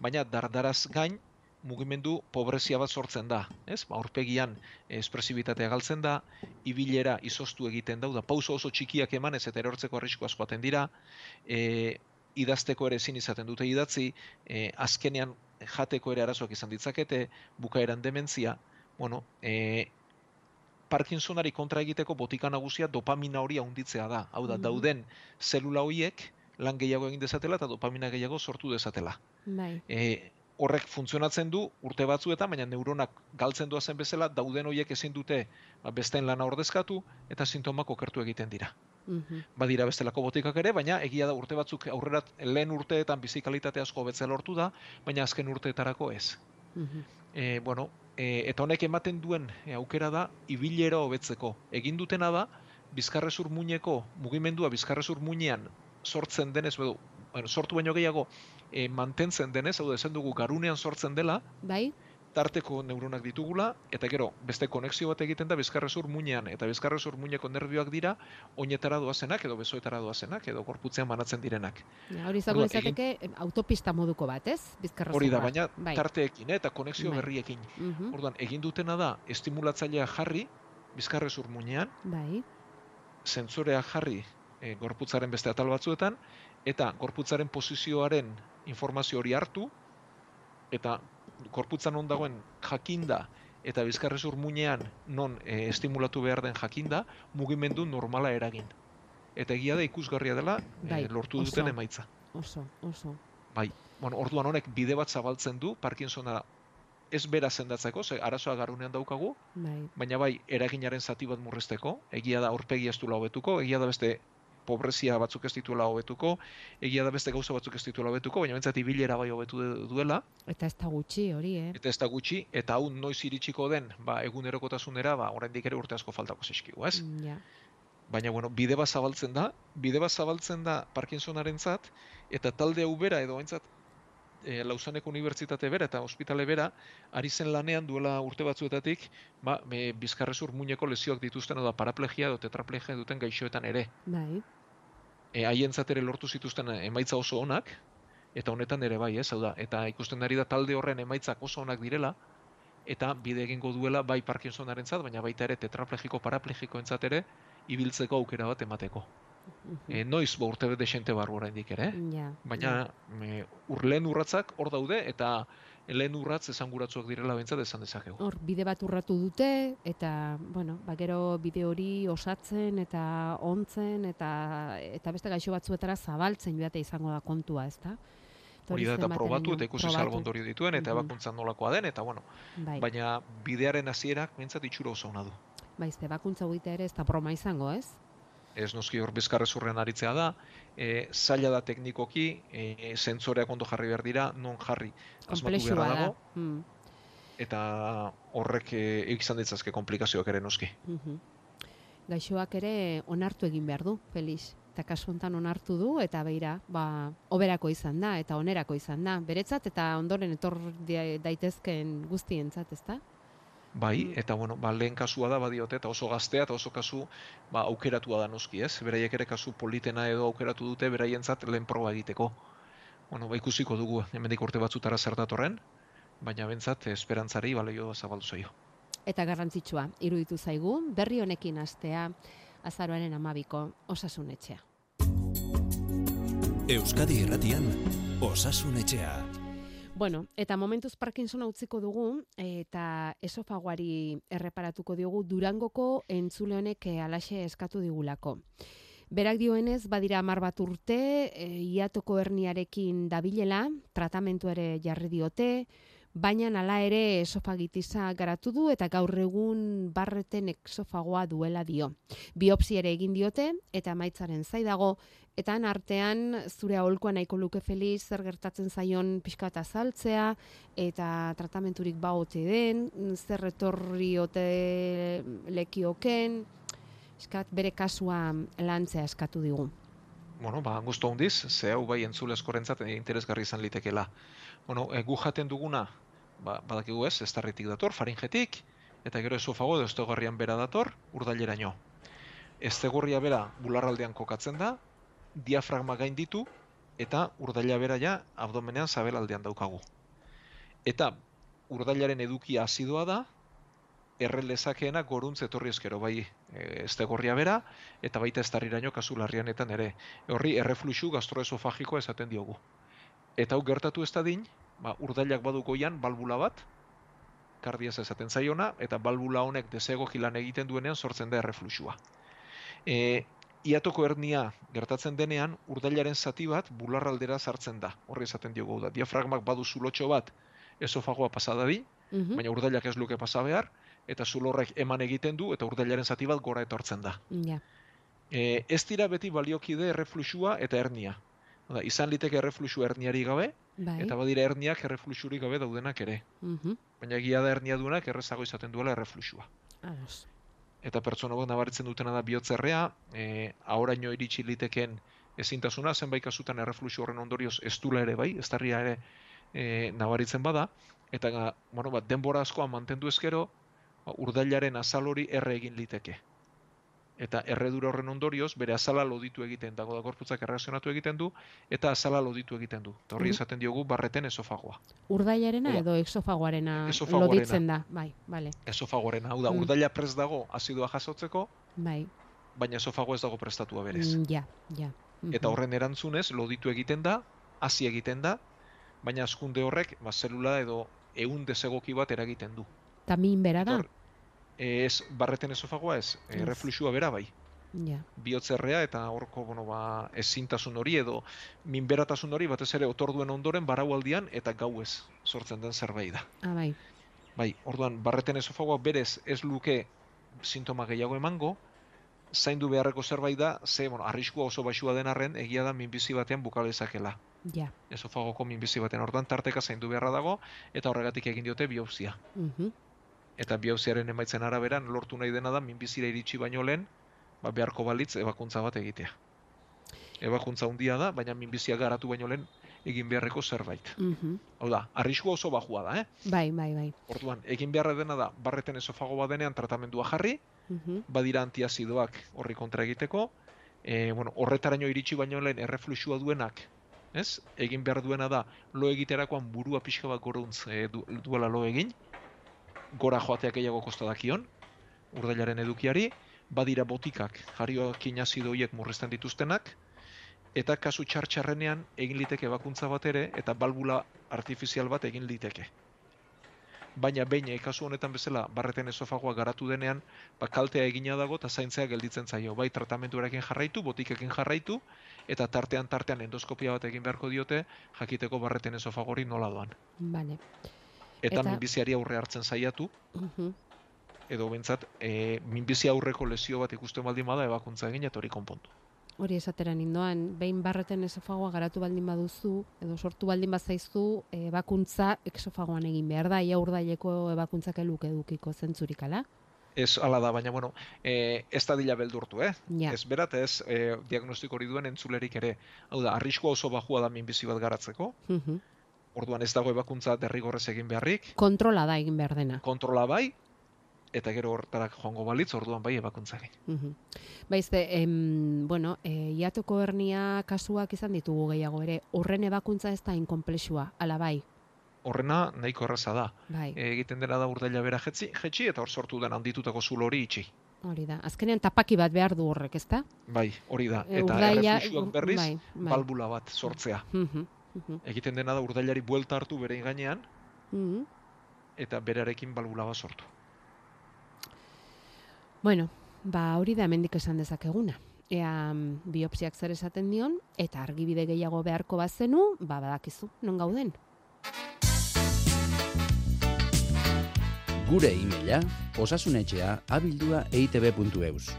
Speaker 11: baina dardaraz gain mugimendu pobrezia bat sortzen da, ez? Ba, aurpegian espresibitatea galtzen da, ibilera izoztu egiten dau da, pauso oso txikiak emanez eta erortzeko arrisko askoaten dira, e, idazteko ere ezin izaten dute idatzi, e, azkenean jateko ere arazoak izan ditzakete, bukaeran dementzia, bueno, e, Parkinsonari kontra egiteko botika nagusia dopamina hori handitzea da. Hau da,
Speaker 10: Mhm.
Speaker 11: dauden zelula horiek lan gehiago egin dezatela eta dopamina gehiago sortu dezatela.
Speaker 10: Bai.
Speaker 11: E, horrek funtzionatzen du urte batzuetan, baina neuronak galtzen doazen bezala, dauden horiek ezin dute ba, besteen lana ordezkatu eta sintomak okertu egiten dira.
Speaker 10: Mhm.
Speaker 11: Badira bestelako botikak ere, baina egia da urte batzuk aurrera lehen urteetan bizi kalitate asko hobetzea lortu da, baina azken urteetarako ez.
Speaker 10: Mhm.
Speaker 11: E, bueno, e, eta honek ematen duen e, aukera da ibilera hobetzeko. Egin dutena da bizkarrezur muineko mugimendua bizkarrezur muinean sortzen denez edo bueno, sortu baino gehiago e, mantentzen denez, hau da dugu garunean sortzen dela,
Speaker 10: Bai?
Speaker 11: Tarteko neuronak ditugula, eta gero, beste konexio bat egiten da bizkarrezur muinean, eta bizkarrezur muineko nerbioak dira, oinetara doazenak, edo besoetara doazenak, edo gorputzean banatzen direnak.
Speaker 10: Ja, hori izango
Speaker 11: Orduan, egin-
Speaker 10: autopista moduko bat, ez? Bizkarra
Speaker 11: Hori da, baina
Speaker 10: bai.
Speaker 11: tarteekin, eh, eta konexio
Speaker 10: Bai.
Speaker 11: berriekin.
Speaker 10: Mhm.
Speaker 11: Orduan, egin dutena da, estimulatzailea jarri, bizkarrezur muinean,
Speaker 10: Bai.
Speaker 11: sentsorea jarri e, gorputzaren beste atal batzuetan, eta gorputzaren posizioaren informazio hori hartu, eta gorputzan non dagoen jakinda, eta bizkarrezur muinean non e, estimulatu behar den jakinda, mugimendu normala eragin. Eta egia da ikusgarria dela e,
Speaker 10: Bai,
Speaker 11: lortu
Speaker 10: oso.
Speaker 11: duten emaitza.
Speaker 10: Oso, oso.
Speaker 11: Bai, bueno, orduan honek bide bat zabaltzen du Parkinsona ez bera sendatzeko, ze arazoa garunean daukagu,
Speaker 10: Bai.
Speaker 11: baina bai eraginaren zati bat murrizteko, egia da aurpegi ez duela hobetuko, egia da beste pobrezia batzuk ez dituela hobetuko, egia da beste gauza batzuk ez dituela hobetuko, baina bentsat ibilera bai hobetu du- duela,
Speaker 10: Eta ez da gutxi hori, eh?
Speaker 11: eta ez da gutxi, eta hau noiz iritsiko den, ba, egunerokotasunera, ba, oraindik ere urte asko faltako zeskigu, ez?
Speaker 10: Ja.
Speaker 11: Baina, bueno, bide bat zabaltzen da, bide bat zabaltzen da Parkinsonaren zat, eta talde hau bera, edo haintzat, e, Lausaneko Unibertsitate bera eta ospitale bera, ari zen lanean duela urte batzuetatik, ba, e, bizkarrezur muineko lesioak dituzten, edo paraplegia edo tetraplegia duten gaixoetan ere.
Speaker 10: Bai.
Speaker 11: E, haientzat ere lortu zituzten emaitza oso onak, eta honetan ere bai, ez, hau da, eta ikusten ari da talde horren emaitzak oso onak direla, eta bide egingo duela bai Parkinsonaren zat, baina baita ere tetraplegiko paraplegikoentzat ere, ibiltzeko aukera bat emateko. E, noiz ba urte desente barru oraindik ere.
Speaker 10: Ja.
Speaker 11: baina e, ur, lehen urratzak hor daude eta lehen urratz esanguratsuak direla bentsat esan dezakegu.
Speaker 10: Hor, bide bat urratu dute, eta, bueno, ba, gero bide hori osatzen, eta ontzen, eta, eta beste gaixo batzuetara zabaltzen joate izango da kontua, ez da?
Speaker 11: Hori da eta probatu eta ikusi zer ondorio dituen eta
Speaker 10: Mhm.
Speaker 11: ebakuntza nolakoa den eta bueno,
Speaker 10: Bai.
Speaker 11: baina bidearen hasierak bentsat itxura oso ona du.
Speaker 10: Ze bakuntza egite ere ez da broma izango, ez?
Speaker 11: Ez noski hor bizkarrezurrean aritzea da, e, zaila da teknikoki, e, sentzoreak ondo jarri behar dira, non jarri asmatu
Speaker 10: da.
Speaker 11: dago,
Speaker 10: Mm.
Speaker 11: eta horrek e, izan ditzazke komplikazioak ere noski.
Speaker 10: Mhm. Gaixoak ere onartu egin behar du, Felix. eta kasu hontan onartu du, eta beira, ba, oberako izan da, eta onerako izan da, beretzat, eta ondoren etor daitezken guztientzat, ezta?
Speaker 11: Bai, eta bueno, ba, lehen kasua da badiote eta oso gaztea eta oso kasu ba, aukeratua da noski, ez? Beraiek ere kasu politena edo aukeratu dute beraientzat lehen proba egiteko. Bueno, ba, ikusiko dugu hemendik urte batzutara zer datorren, baina bentsat esperantzari balio zabaldu zaio.
Speaker 10: Eta garrantzitsua, iruditu zaigu, berri honekin astea, azaroaren amabiko osasunetxea.
Speaker 13: Euskadi Irratian Osasun Etxea.
Speaker 10: Bueno, eta momentuz Parkinsona utziko dugu eta esofagoari erreparatuko diogu Durangoko entzule honek eh, alaxe eskatu digulako. Berak dioenez, badira hamar bat urte, e, iatoko herniarekin dabilela, tratamentu ere jarri diote, baina hala ere esofagitisa garatu du eta gaur egun barreten esofagoa duela dio. Biopsi ere egin diote eta maitzaren zaidago, eta artean zure aholkoa nahiko luke Feliz zer gertatzen zaion pixka eta azaltzea eta tratamenturik ba ote den, zer etorri ote lekioken, eskat bere kasua lantzea eskatu digu.
Speaker 11: Bueno, ba, gustu handiz, ze hau bai entzule askorentzat eh, interesgarri izan litekela. Bueno, e, gu jaten duguna, ba, badakigu ez, estarritik dator, faringetik, eta gero esofago edo estegorrian bera dator, urdaileraino. Estegorria bera bularraldean kokatzen da, diafragma gain ditu, eta urdaila bera ja abdomenean sabelaldean daukagu. Eta urdailaren edukia azidoa da, erre lezakeena goruntz etorri eskero, bai estegorria bera, eta baita estarriraino kasu larrianetan ere. Horri errefluxu gastroesofagikoa esaten diogu. Eta hau gertatu ez dadin, ba, urdailak badu goian balbula bat, kardiaz esaten zaiona, eta balbula honek desego lan egiten duenean sortzen da errefluxua. E, iatoko hernia gertatzen denean, urdailaren zati bat bularraldera sartzen da. Horri esaten diogu da. Diafragmak badu zulotxo bat esofagoa pasadadi,
Speaker 10: Mhm.
Speaker 11: baina urdailak ez luke pasa behar, eta zulorrek eman egiten du, eta urdailaren zati bat gora etortzen da.
Speaker 10: Ja.
Speaker 11: E, ez dira beti baliokide errefluxua eta hernia. Hau Da, izan liteke errefluxu herniari gabe,
Speaker 10: Bai.
Speaker 11: eta badira herniak errefluxurik gabe daudenak ere.
Speaker 10: Mhm.
Speaker 11: Baina egia da hernia duenak errezago izaten duela errefluxua.
Speaker 10: Ados.
Speaker 11: Eta pertsona bat nabaritzen dutena da bihotzerrea, e, ahoraino iritsi liteken ezintasuna, zenbait kasutan errefluxu horren ondorioz ez dula ere bai, ez darria ere e, nabaritzen bada, eta bueno, bat, denbora askoa mantendu ezkero, ba, urdailaren azal hori erre egin liteke. Eta erredura horren ondorioz, bere azala loditu egiten dago da gorputzak erreakzionatu egiten du, eta azala loditu egiten du. Eta horri esaten diogu barreten esofagoa.
Speaker 10: Urdailarena edo esofagoarena
Speaker 11: Esofagoarena.
Speaker 10: loditzen da, bai, bale,
Speaker 11: Esofagoaren, hau da,
Speaker 10: Mm.
Speaker 11: urdaila prest dago azidoa jasotzeko,
Speaker 10: bai,
Speaker 11: baina esofago ez dago prestatua berez.
Speaker 10: Mm, ja, ja.
Speaker 11: Eta
Speaker 10: Mhm.
Speaker 11: horren erantzunez, loditu egiten da, hasi egiten da, baina askunde horrek, ba, zelula edo ehun desegoki bat eragiten du.
Speaker 10: Ta min bera da?
Speaker 11: E, ez, barreten esofagoa ez, e,
Speaker 10: Ez.
Speaker 11: refluxua bera bai.
Speaker 10: Ja.
Speaker 11: Bihotzerrea eta horko, bueno, ba, ezintasun hori edo minberatasun hori batez ere otorduen ondoren baraualdian eta gauez sortzen den zerbait da.
Speaker 10: Ah, bai.
Speaker 11: Bai, orduan, barreten esofagoa berez ez luke sintoma gehiago emango, zaindu beharreko zerbait da, ze, bueno, arriskua oso baxua den arren, egia da minbizi batean buka lezakela.
Speaker 10: Ja.
Speaker 11: Esofagoko minbizi batean orduan tarteka zaindu beharra dago, eta horregatik egin diote biopsia.
Speaker 10: Mhm.
Speaker 11: Eta biopsiaren emaitzen araberan lortu nahi dena da minbizira iritsi baino lehen, ba, beharko balitz ebakuntza bat egitea. Ebakuntza handia da, baina minbizia garatu baino lehen egin beharreko zerbait.
Speaker 10: Mhm.
Speaker 11: Hau da, arriskua oso bajua da, eh?
Speaker 10: Bai, bai, bai.
Speaker 11: Orduan, egin beharra dena da, barreten esofago badenean tratamendua jarri,
Speaker 10: Mhm.
Speaker 11: badira antiazidoak horri kontra egiteko, e, bueno, horretaraino iritsi baino lehen errefluxua duenak, ez? Egin behar duena da, lo egiterakoan burua pixka bat goruntz e, du, duela lo egin, gora joateak gehiago kosta urdailaren edukiari, badira botikak, jarioakin azido horiek murrizten dituztenak, eta kasu txartxarrenean egin liteke bakuntza bat ere, eta balbula artifizial bat egin liteke baina behin eh, kasu honetan bezala barreten esofagoa garatu denean, ba, kaltea egina dago eta zaintzea gelditzen zaio. Bai tratamentuarekin jarraitu, botikekin jarraitu, eta tartean tartean endoskopia bat egin beharko diote, jakiteko barreten esofagori nola doan.
Speaker 10: Bale.
Speaker 11: Eta,
Speaker 10: Eta-
Speaker 11: minbiziari aurre hartzen saiatu,
Speaker 10: Mhm.
Speaker 11: edo bentsat, e, minbizi aurreko lesio bat ikusten baldin bada ebakuntza egin eta hori konpontu.
Speaker 10: Hori esatera nindoan, behin barreten esofagoa garatu baldin baduzu, edo sortu baldin bazaizu, ebakuntza exofagoan egin behar da, ia urdaileko ebakuntzak eluk edukiko zentzurik, ala?
Speaker 11: Ez ala da, baina bueno, e, ez da dila beldurtu, eh?
Speaker 10: Ja.
Speaker 11: Ez berat, ez e, diagnostiko hori duen entzulerik ere. Hau da, arriskua oso bajua da minbizi bat garatzeko,
Speaker 10: Mhm.
Speaker 11: Orduan ez dago ebakuntza derrigorrez egin beharrik,
Speaker 10: Kontrola da egin behar dena.
Speaker 11: kontrola bai, eta gero hortarak joango balitz, orduan bai ebakuntza egin.
Speaker 10: Mhm. Baizte, em, bueno, e, iatoko hernia kasuak izan ditugu gehiago ere, horren ebakuntza ez da inkomplexua, ala bai,
Speaker 11: Horrena nahiko erraza da.
Speaker 10: bai,
Speaker 11: E, egiten dena da urdaila bera jetzi, jetzi eta hor sortu den handitutako zulo hori itxi.
Speaker 10: hori da. Azkenean tapaki bat behar du horrek, ezta?
Speaker 11: Bai, hori da.
Speaker 10: E,
Speaker 11: Eta
Speaker 10: urdaila-
Speaker 11: errefluxuak berriz,
Speaker 10: bai, bai.
Speaker 11: balbula bat sortzea.
Speaker 10: Mhm, mhm,
Speaker 11: Egiten dena da urdailari buelta hartu bere gainean,
Speaker 10: mhm.
Speaker 11: eta berarekin balbula bat sortu.
Speaker 10: Bueno, ba hori da hemendik esan dezakeguna. Ea mm, biopsiak zer esaten dion, eta argibide gehiago beharko bazenu, ba badakizu, non gauden.
Speaker 14: Gure e-maila osasunetxea abildua eitb.eus.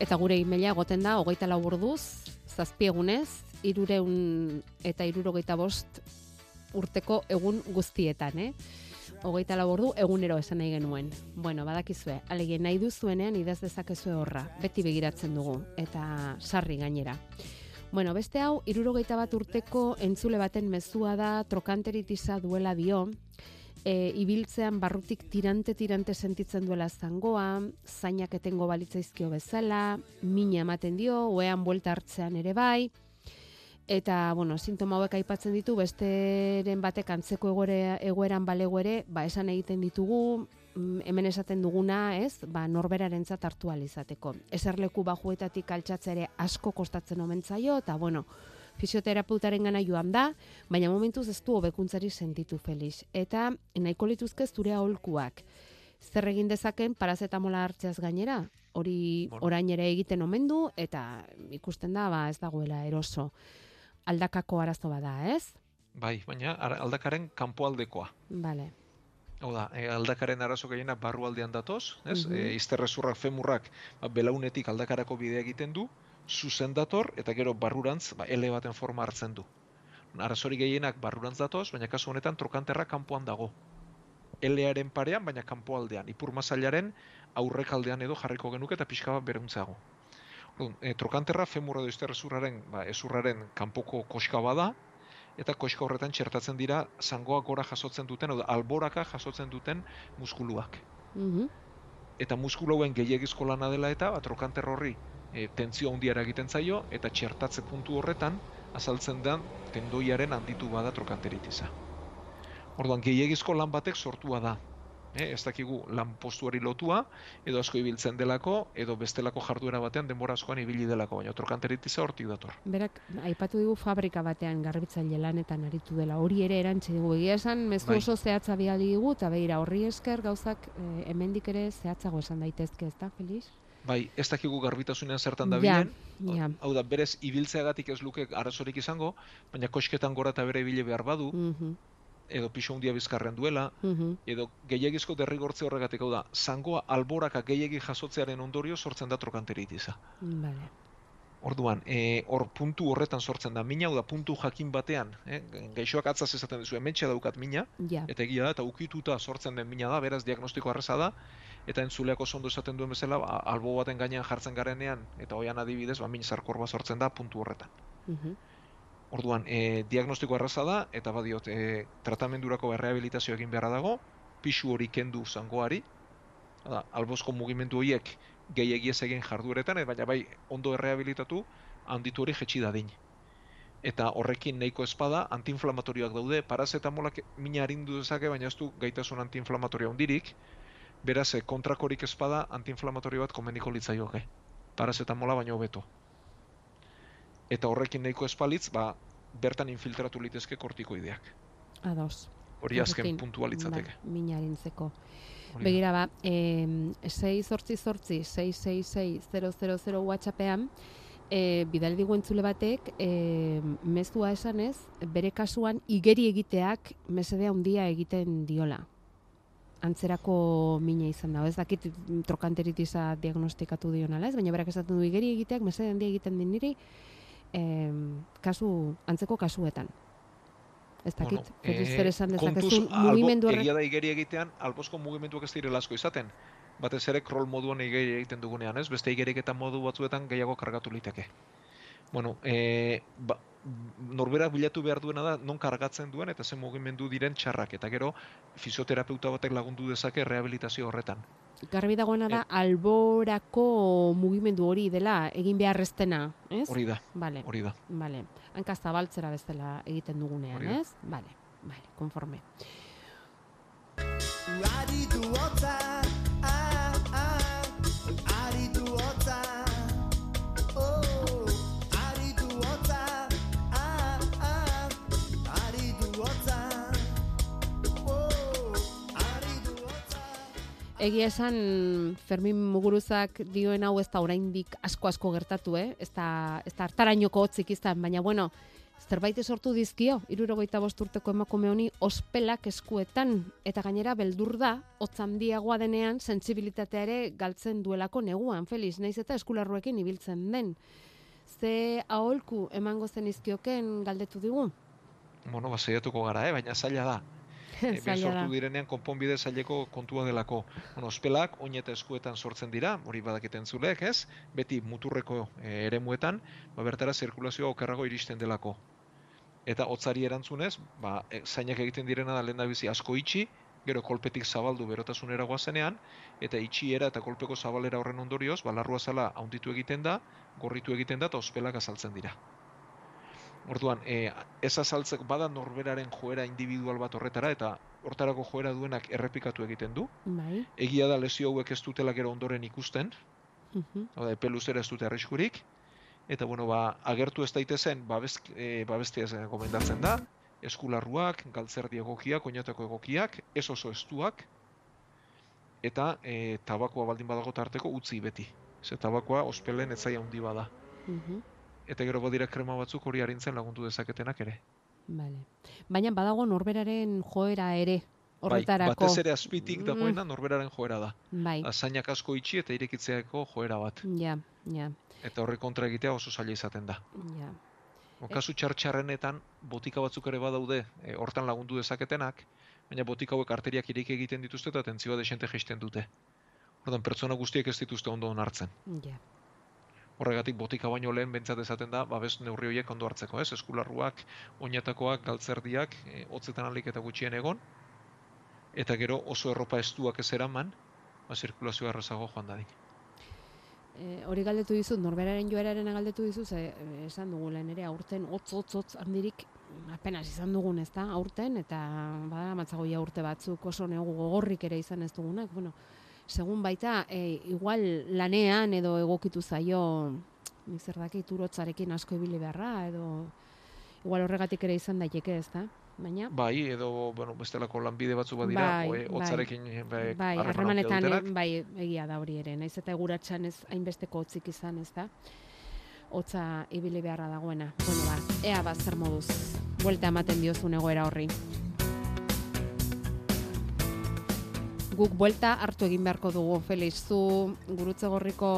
Speaker 10: Eta gure e-maila egoten da, hogeita lau orduz, zazpiegunez, irureun eta irurogeita bost urteko egun guztietan, eh? Hogeita lau ordu egunero esan nahi genuen. Bueno, badakizue, alegin nahi duzuenean idaz dezakezue horra, beti begiratzen dugu, eta sarri gainera. Bueno, beste hau, irurogeita bat urteko entzule baten mezua da trokanteritisa duela dio, e, ibiltzean barrutik tirante-tirante sentitzen duela zangoa, zainak etengo balitzaizkio bezala, mina ematen dio, oean buelta hartzean ere bai, eta, bueno, sintoma hauek aipatzen ditu, besteren batek antzeko egoera, egoeran balego ere, ba, esan egiten ditugu, mm, hemen esaten duguna, ez, ba, norberarentzat hartu ahal izateko. Eserleku bajuetatik altxatzea ere asko kostatzen omen zaio, eta, bueno, fisioterapeutaren gana joan da, baina momentuz ez du hobekuntzari sentitu Felix. Eta nahiko lituzke zure aholkuak. Zer egin dezaken parazetamola hartzeaz gainera, hori orain ere egiten omen du eta ikusten da ba ez dagoela eroso. Aldakako arazo bada, ez?
Speaker 11: Bai, baina aldakaren kanpoaldekoa.
Speaker 10: Vale.
Speaker 11: Hau da, e, aldakaren arazo gehiena barrualdean datoz, ez?
Speaker 10: Mhm.
Speaker 11: E, izterrezurrak femurrak ba, belaunetik aldakarako bidea egiten du, zuzen dator, eta gero barrurantz, ba, ele baten forma hartzen du. Arazori gehienak barrurantz datoz, baina kasu honetan trokanterra kanpoan dago. Elearen parean, baina kanpoaldean. Ipur masailaren aurrekaldean edo jarriko genuke eta pixka bat beruntzago. E, trokanterra femur edo izterrezurraren, ba, ezurraren kanpoko koska bada, eta koska horretan txertatzen dira zangoak gora jasotzen duten, edo alboraka jasotzen duten muskuluak.
Speaker 10: Mhm.
Speaker 11: Eta muskulu hauen gehiagizko lana dela eta ba, trokanter horri e, tentzio handiara egiten zaio, eta txertatze puntu horretan azaltzen da tendoiaren handitu bada trokanteritiza. Orduan, gehiagizko lan batek sortua da. E, ez dakigu lan postuari lotua, edo asko ibiltzen delako, edo bestelako jarduera batean denbora askoan ibili delako, baina trokanteritiza hortik dator.
Speaker 10: Berak aipatu digu fabrika batean garbitzaile lanetan aritu dela. Hori ere erantzi digu. Egia esan mezu
Speaker 11: Bai.
Speaker 10: oso zehatza bidali digu eta begira horri esker gauzak eh, hemendik ere zehatzago esan daitezke, ezta, Felix?
Speaker 11: Bai, ez dakigu garbitasunean zertan
Speaker 10: Ja,
Speaker 11: dabilen,
Speaker 10: ja.
Speaker 11: hau da, berez ibiltzeagatik ez luke arazorik izango, baina kosketan gora eta bere ibile behar badu,
Speaker 10: Mhm,
Speaker 11: edo piso handia bizkarren duela,
Speaker 10: mhm.
Speaker 11: edo gehiagizko derrigortze horregatik, hau da, zangoa alboraka gehiagi jasotzearen ondorio sortzen da trokanteritiza.
Speaker 10: Vale.
Speaker 11: Orduan, e, hor puntu horretan sortzen da mina, hau da, puntu jakin batean, eh? gaixoak atzaz esaten dizu, hementxe daukat mina,
Speaker 10: Ja.
Speaker 11: eta egia da, eta ukituta sortzen den mina da, beraz diagnostiko arreza da, eta entzuleak oso ondo esaten duen bezala, ba, albo baten gainean jartzen garenean, eta hoian adibidez, ba, min sarkor bat sortzen da puntu horretan.
Speaker 10: Mhm.
Speaker 11: Orduan, e, diagnostiko erraza da, eta badiot, e, tratamendurako errehabilitazio egin beharra dago, pisu hori kendu zangoari, da, albozko mugimendu horiek gehiegi ez egin jardueretan, e, baina bai ondo errehabilitatu, handitu hori jetxi dadin. Eta horrekin nahiko espada, antiinflamatorioak daude, parazetamolak mina arindu dezake, baina ez du gaitasun antiinflamatorio handirik, beraz, e, kontrakorik espada, antiinflamatorio bat komeniko litzaioke. Parazetamola baino hobeto eta horrekin nahiko espalitz, ba, bertan infiltratu litezke kortikoideak.
Speaker 10: Ados.
Speaker 11: Hori azken puntua litzateke.
Speaker 10: Mina arintzeko.
Speaker 11: Hori da.
Speaker 10: Begira ba, eh, 6 666 WhatsAppean, e, bidali digu entzule batek, e, mezua esanez, bere kasuan igeri egiteak mesede handia egiten diola. Antzerako mina izan da. Ez dakit trokanteritisa diagnostikatu dionala, ez? Baina berak esaten du igeri egiteak mesede handia egiten din niri, em, kasu, antzeko kasuetan. Ez dakit,
Speaker 11: Bueno,
Speaker 10: Felix,
Speaker 11: eh,
Speaker 10: zer esan dezakezun mugimendu horrek.
Speaker 11: Egia da igeri egitean, albosko mugimenduak ez direla asko izaten. Batez ere krol moduan igeri egiten dugunean, ez? Beste igeriketan modu batzuetan gehiago kargatu liteke. Bueno, e, ba, norberak bilatu behar duena da non kargatzen duen eta zen mugimendu diren txarrak. Eta gero, fisioterapeuta batek lagundu dezake rehabilitazio horretan.
Speaker 10: Garbi dagoena da, alborako mugimendu hori dela, egin beharreztena, ez?
Speaker 11: Hori da,
Speaker 10: Vale.
Speaker 11: hori da.
Speaker 10: Vale. Hanka zabaltzera bezala egiten dugunean, ez? Vale, vale, konforme.
Speaker 15: Aritu
Speaker 10: Egia esan Fermin Muguruzak dioen hau ez da oraindik asko asko gertatu, eh? Ez da, ez da hartarainoko hotzik izan, baina bueno, zerbait sortu dizkio, irurogeita bost urteko emakume honi ospelak eskuetan, eta gainera beldur da, hotz handiagoa denean, sentsibilitatea ere galtzen duelako neguan, Feliz, naiz eta eskularruekin ibiltzen den. Ze aholku emango zen izkioken galdetu digu?
Speaker 11: Bueno, ba, gara, eh? baina zaila da. E, ben
Speaker 10: Zaila da.
Speaker 11: sortu direnean konponbide zaileko kontua delako. Bueno, ospelak oin eta eskuetan sortzen dira, hori badakiten zulek, ez? Beti muturreko e, eremuetan, ba, bertara zirkulazioa okerrago iristen delako. Eta hotzari erantzunez, ba, e, zainak egiten direna da lehendabizi asko itxi, gero kolpetik zabaldu berotasunera goazenean, eta itxiera eta kolpeko zabalera horren ondorioz, ba, larrua zala haunditu egiten da, gorritu egiten da, eta ospelak azaltzen dira. Orduan, e, ez azaltzeko bada norberaren joera individual bat horretara eta hortarako joera duenak errepikatu egiten du.
Speaker 10: Bai.
Speaker 11: Egia da lesio hauek ez dutela gero ondoren ikusten,
Speaker 10: Mhm.
Speaker 11: hau da, epe luzera ez dute arriskurik. Eta bueno, ba, agertu ez daitezen babes, e, babestia ez gomendatzen da, eskularruak, galtzerdi egokiak, oinatako egokiak, ez oso estuak, eta e, tabakoa baldin badago tarteko utzi beti. Ze tabakoa ospelen etzaia handi bada.
Speaker 10: Mhm.
Speaker 11: Eta gero badira krema batzuk hori arintzen lagundu dezaketenak ere.
Speaker 10: Vale. Baina badago norberaren joera ere horretarako.
Speaker 11: Bai, batez ere azpitik
Speaker 10: Mm.
Speaker 11: dagoena norberaren joera da.
Speaker 10: Bai.
Speaker 11: Azainak asko itxi eta irekitzeako joera bat.
Speaker 10: Ja, ja,
Speaker 11: Eta horre kontra egitea oso zaila izaten da.
Speaker 10: ja.
Speaker 11: Bon, kasu txartxarrenetan botika batzuk ere badaude e, hortan lagundu dezaketenak, baina botika hauek arteriak ireki egiten dituzte eta tentzioa desente jaisten dute. Ordan pertsona guztiek ez dituzte ondo onartzen.
Speaker 10: Ja.
Speaker 11: Horregatik botika baino lehen bentsat esaten da, babes neurri horiek ondo hartzeko, ez? Eskularruak, oinatakoak, galtzerdiak, e, hotzetan alik eta gutxien egon, eta gero oso erropa estuak ez eraman, ba, zirkulazioa errazago joan dadin.
Speaker 10: E, hori galdetu dizut, norberaren joeraren galdetu dizut, ze, e, esan dugu lehen ere aurten hotz hotz hotz handirik apenas izan dugun, ez da, aurten, eta bada matzago ja urte batzuk oso negu gogorrik ere izan ez dugunak, bueno, segun baita, e, igual lanean edo egokitu zaio, nik zer dakit, urotzarekin asko ibili beharra, edo igual horregatik ere izan daiteke, ez da? Baina,
Speaker 11: Bai, edo, bueno, bestelako lanbide batzu badira,
Speaker 10: Bai,
Speaker 11: bai,
Speaker 10: bai.
Speaker 11: hotzarekin bai,
Speaker 10: bai,
Speaker 11: harreman
Speaker 10: harremanetan
Speaker 11: dutenak.
Speaker 10: bai egia da hori ere, naiz eta eguratsan ez hainbesteko hotzik izan, ez da? Hotza ibili beharra dagoena. Bueno, ba, ea ba zer moduz. Buelta ematen diozun egoera horri. Guk buelta hartu egin beharko dugu, Felix. Zu gurutze gorriko,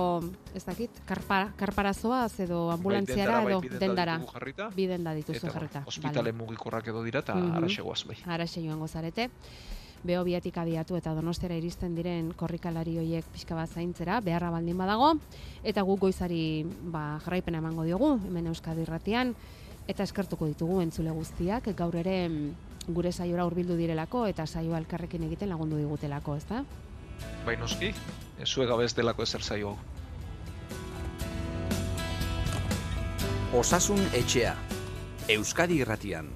Speaker 10: ez dakit, karpa, karparazoaz edo ambulantziara
Speaker 11: bai,
Speaker 10: edo
Speaker 11: bidenda
Speaker 10: dendara.
Speaker 11: ditugu jarrita.
Speaker 10: Bidenda dituzu
Speaker 11: Eta, bueno,
Speaker 10: jarrita.
Speaker 11: ospitale mugikorrak edo dira eta araxe goaz bai.
Speaker 10: Araxe joango zarete. Beho biatik abiatu eta donostera iristen diren korrikalari hoiek pixka bat zaintzera, beharra baldin badago, eta guk goizari ba, jarraipena emango diogu, hemen Euskadi irratian, eta eskertuko ditugu entzule guztiak, gaur ere mm, gure saiora hurbildu direlako, eta saioa elkarrekin egiten lagundu digutelako, ezta?
Speaker 11: Bai noski, zuek gabe ez delako ezer zaio hau.
Speaker 14: Osasun etxea. Euskadi irratian.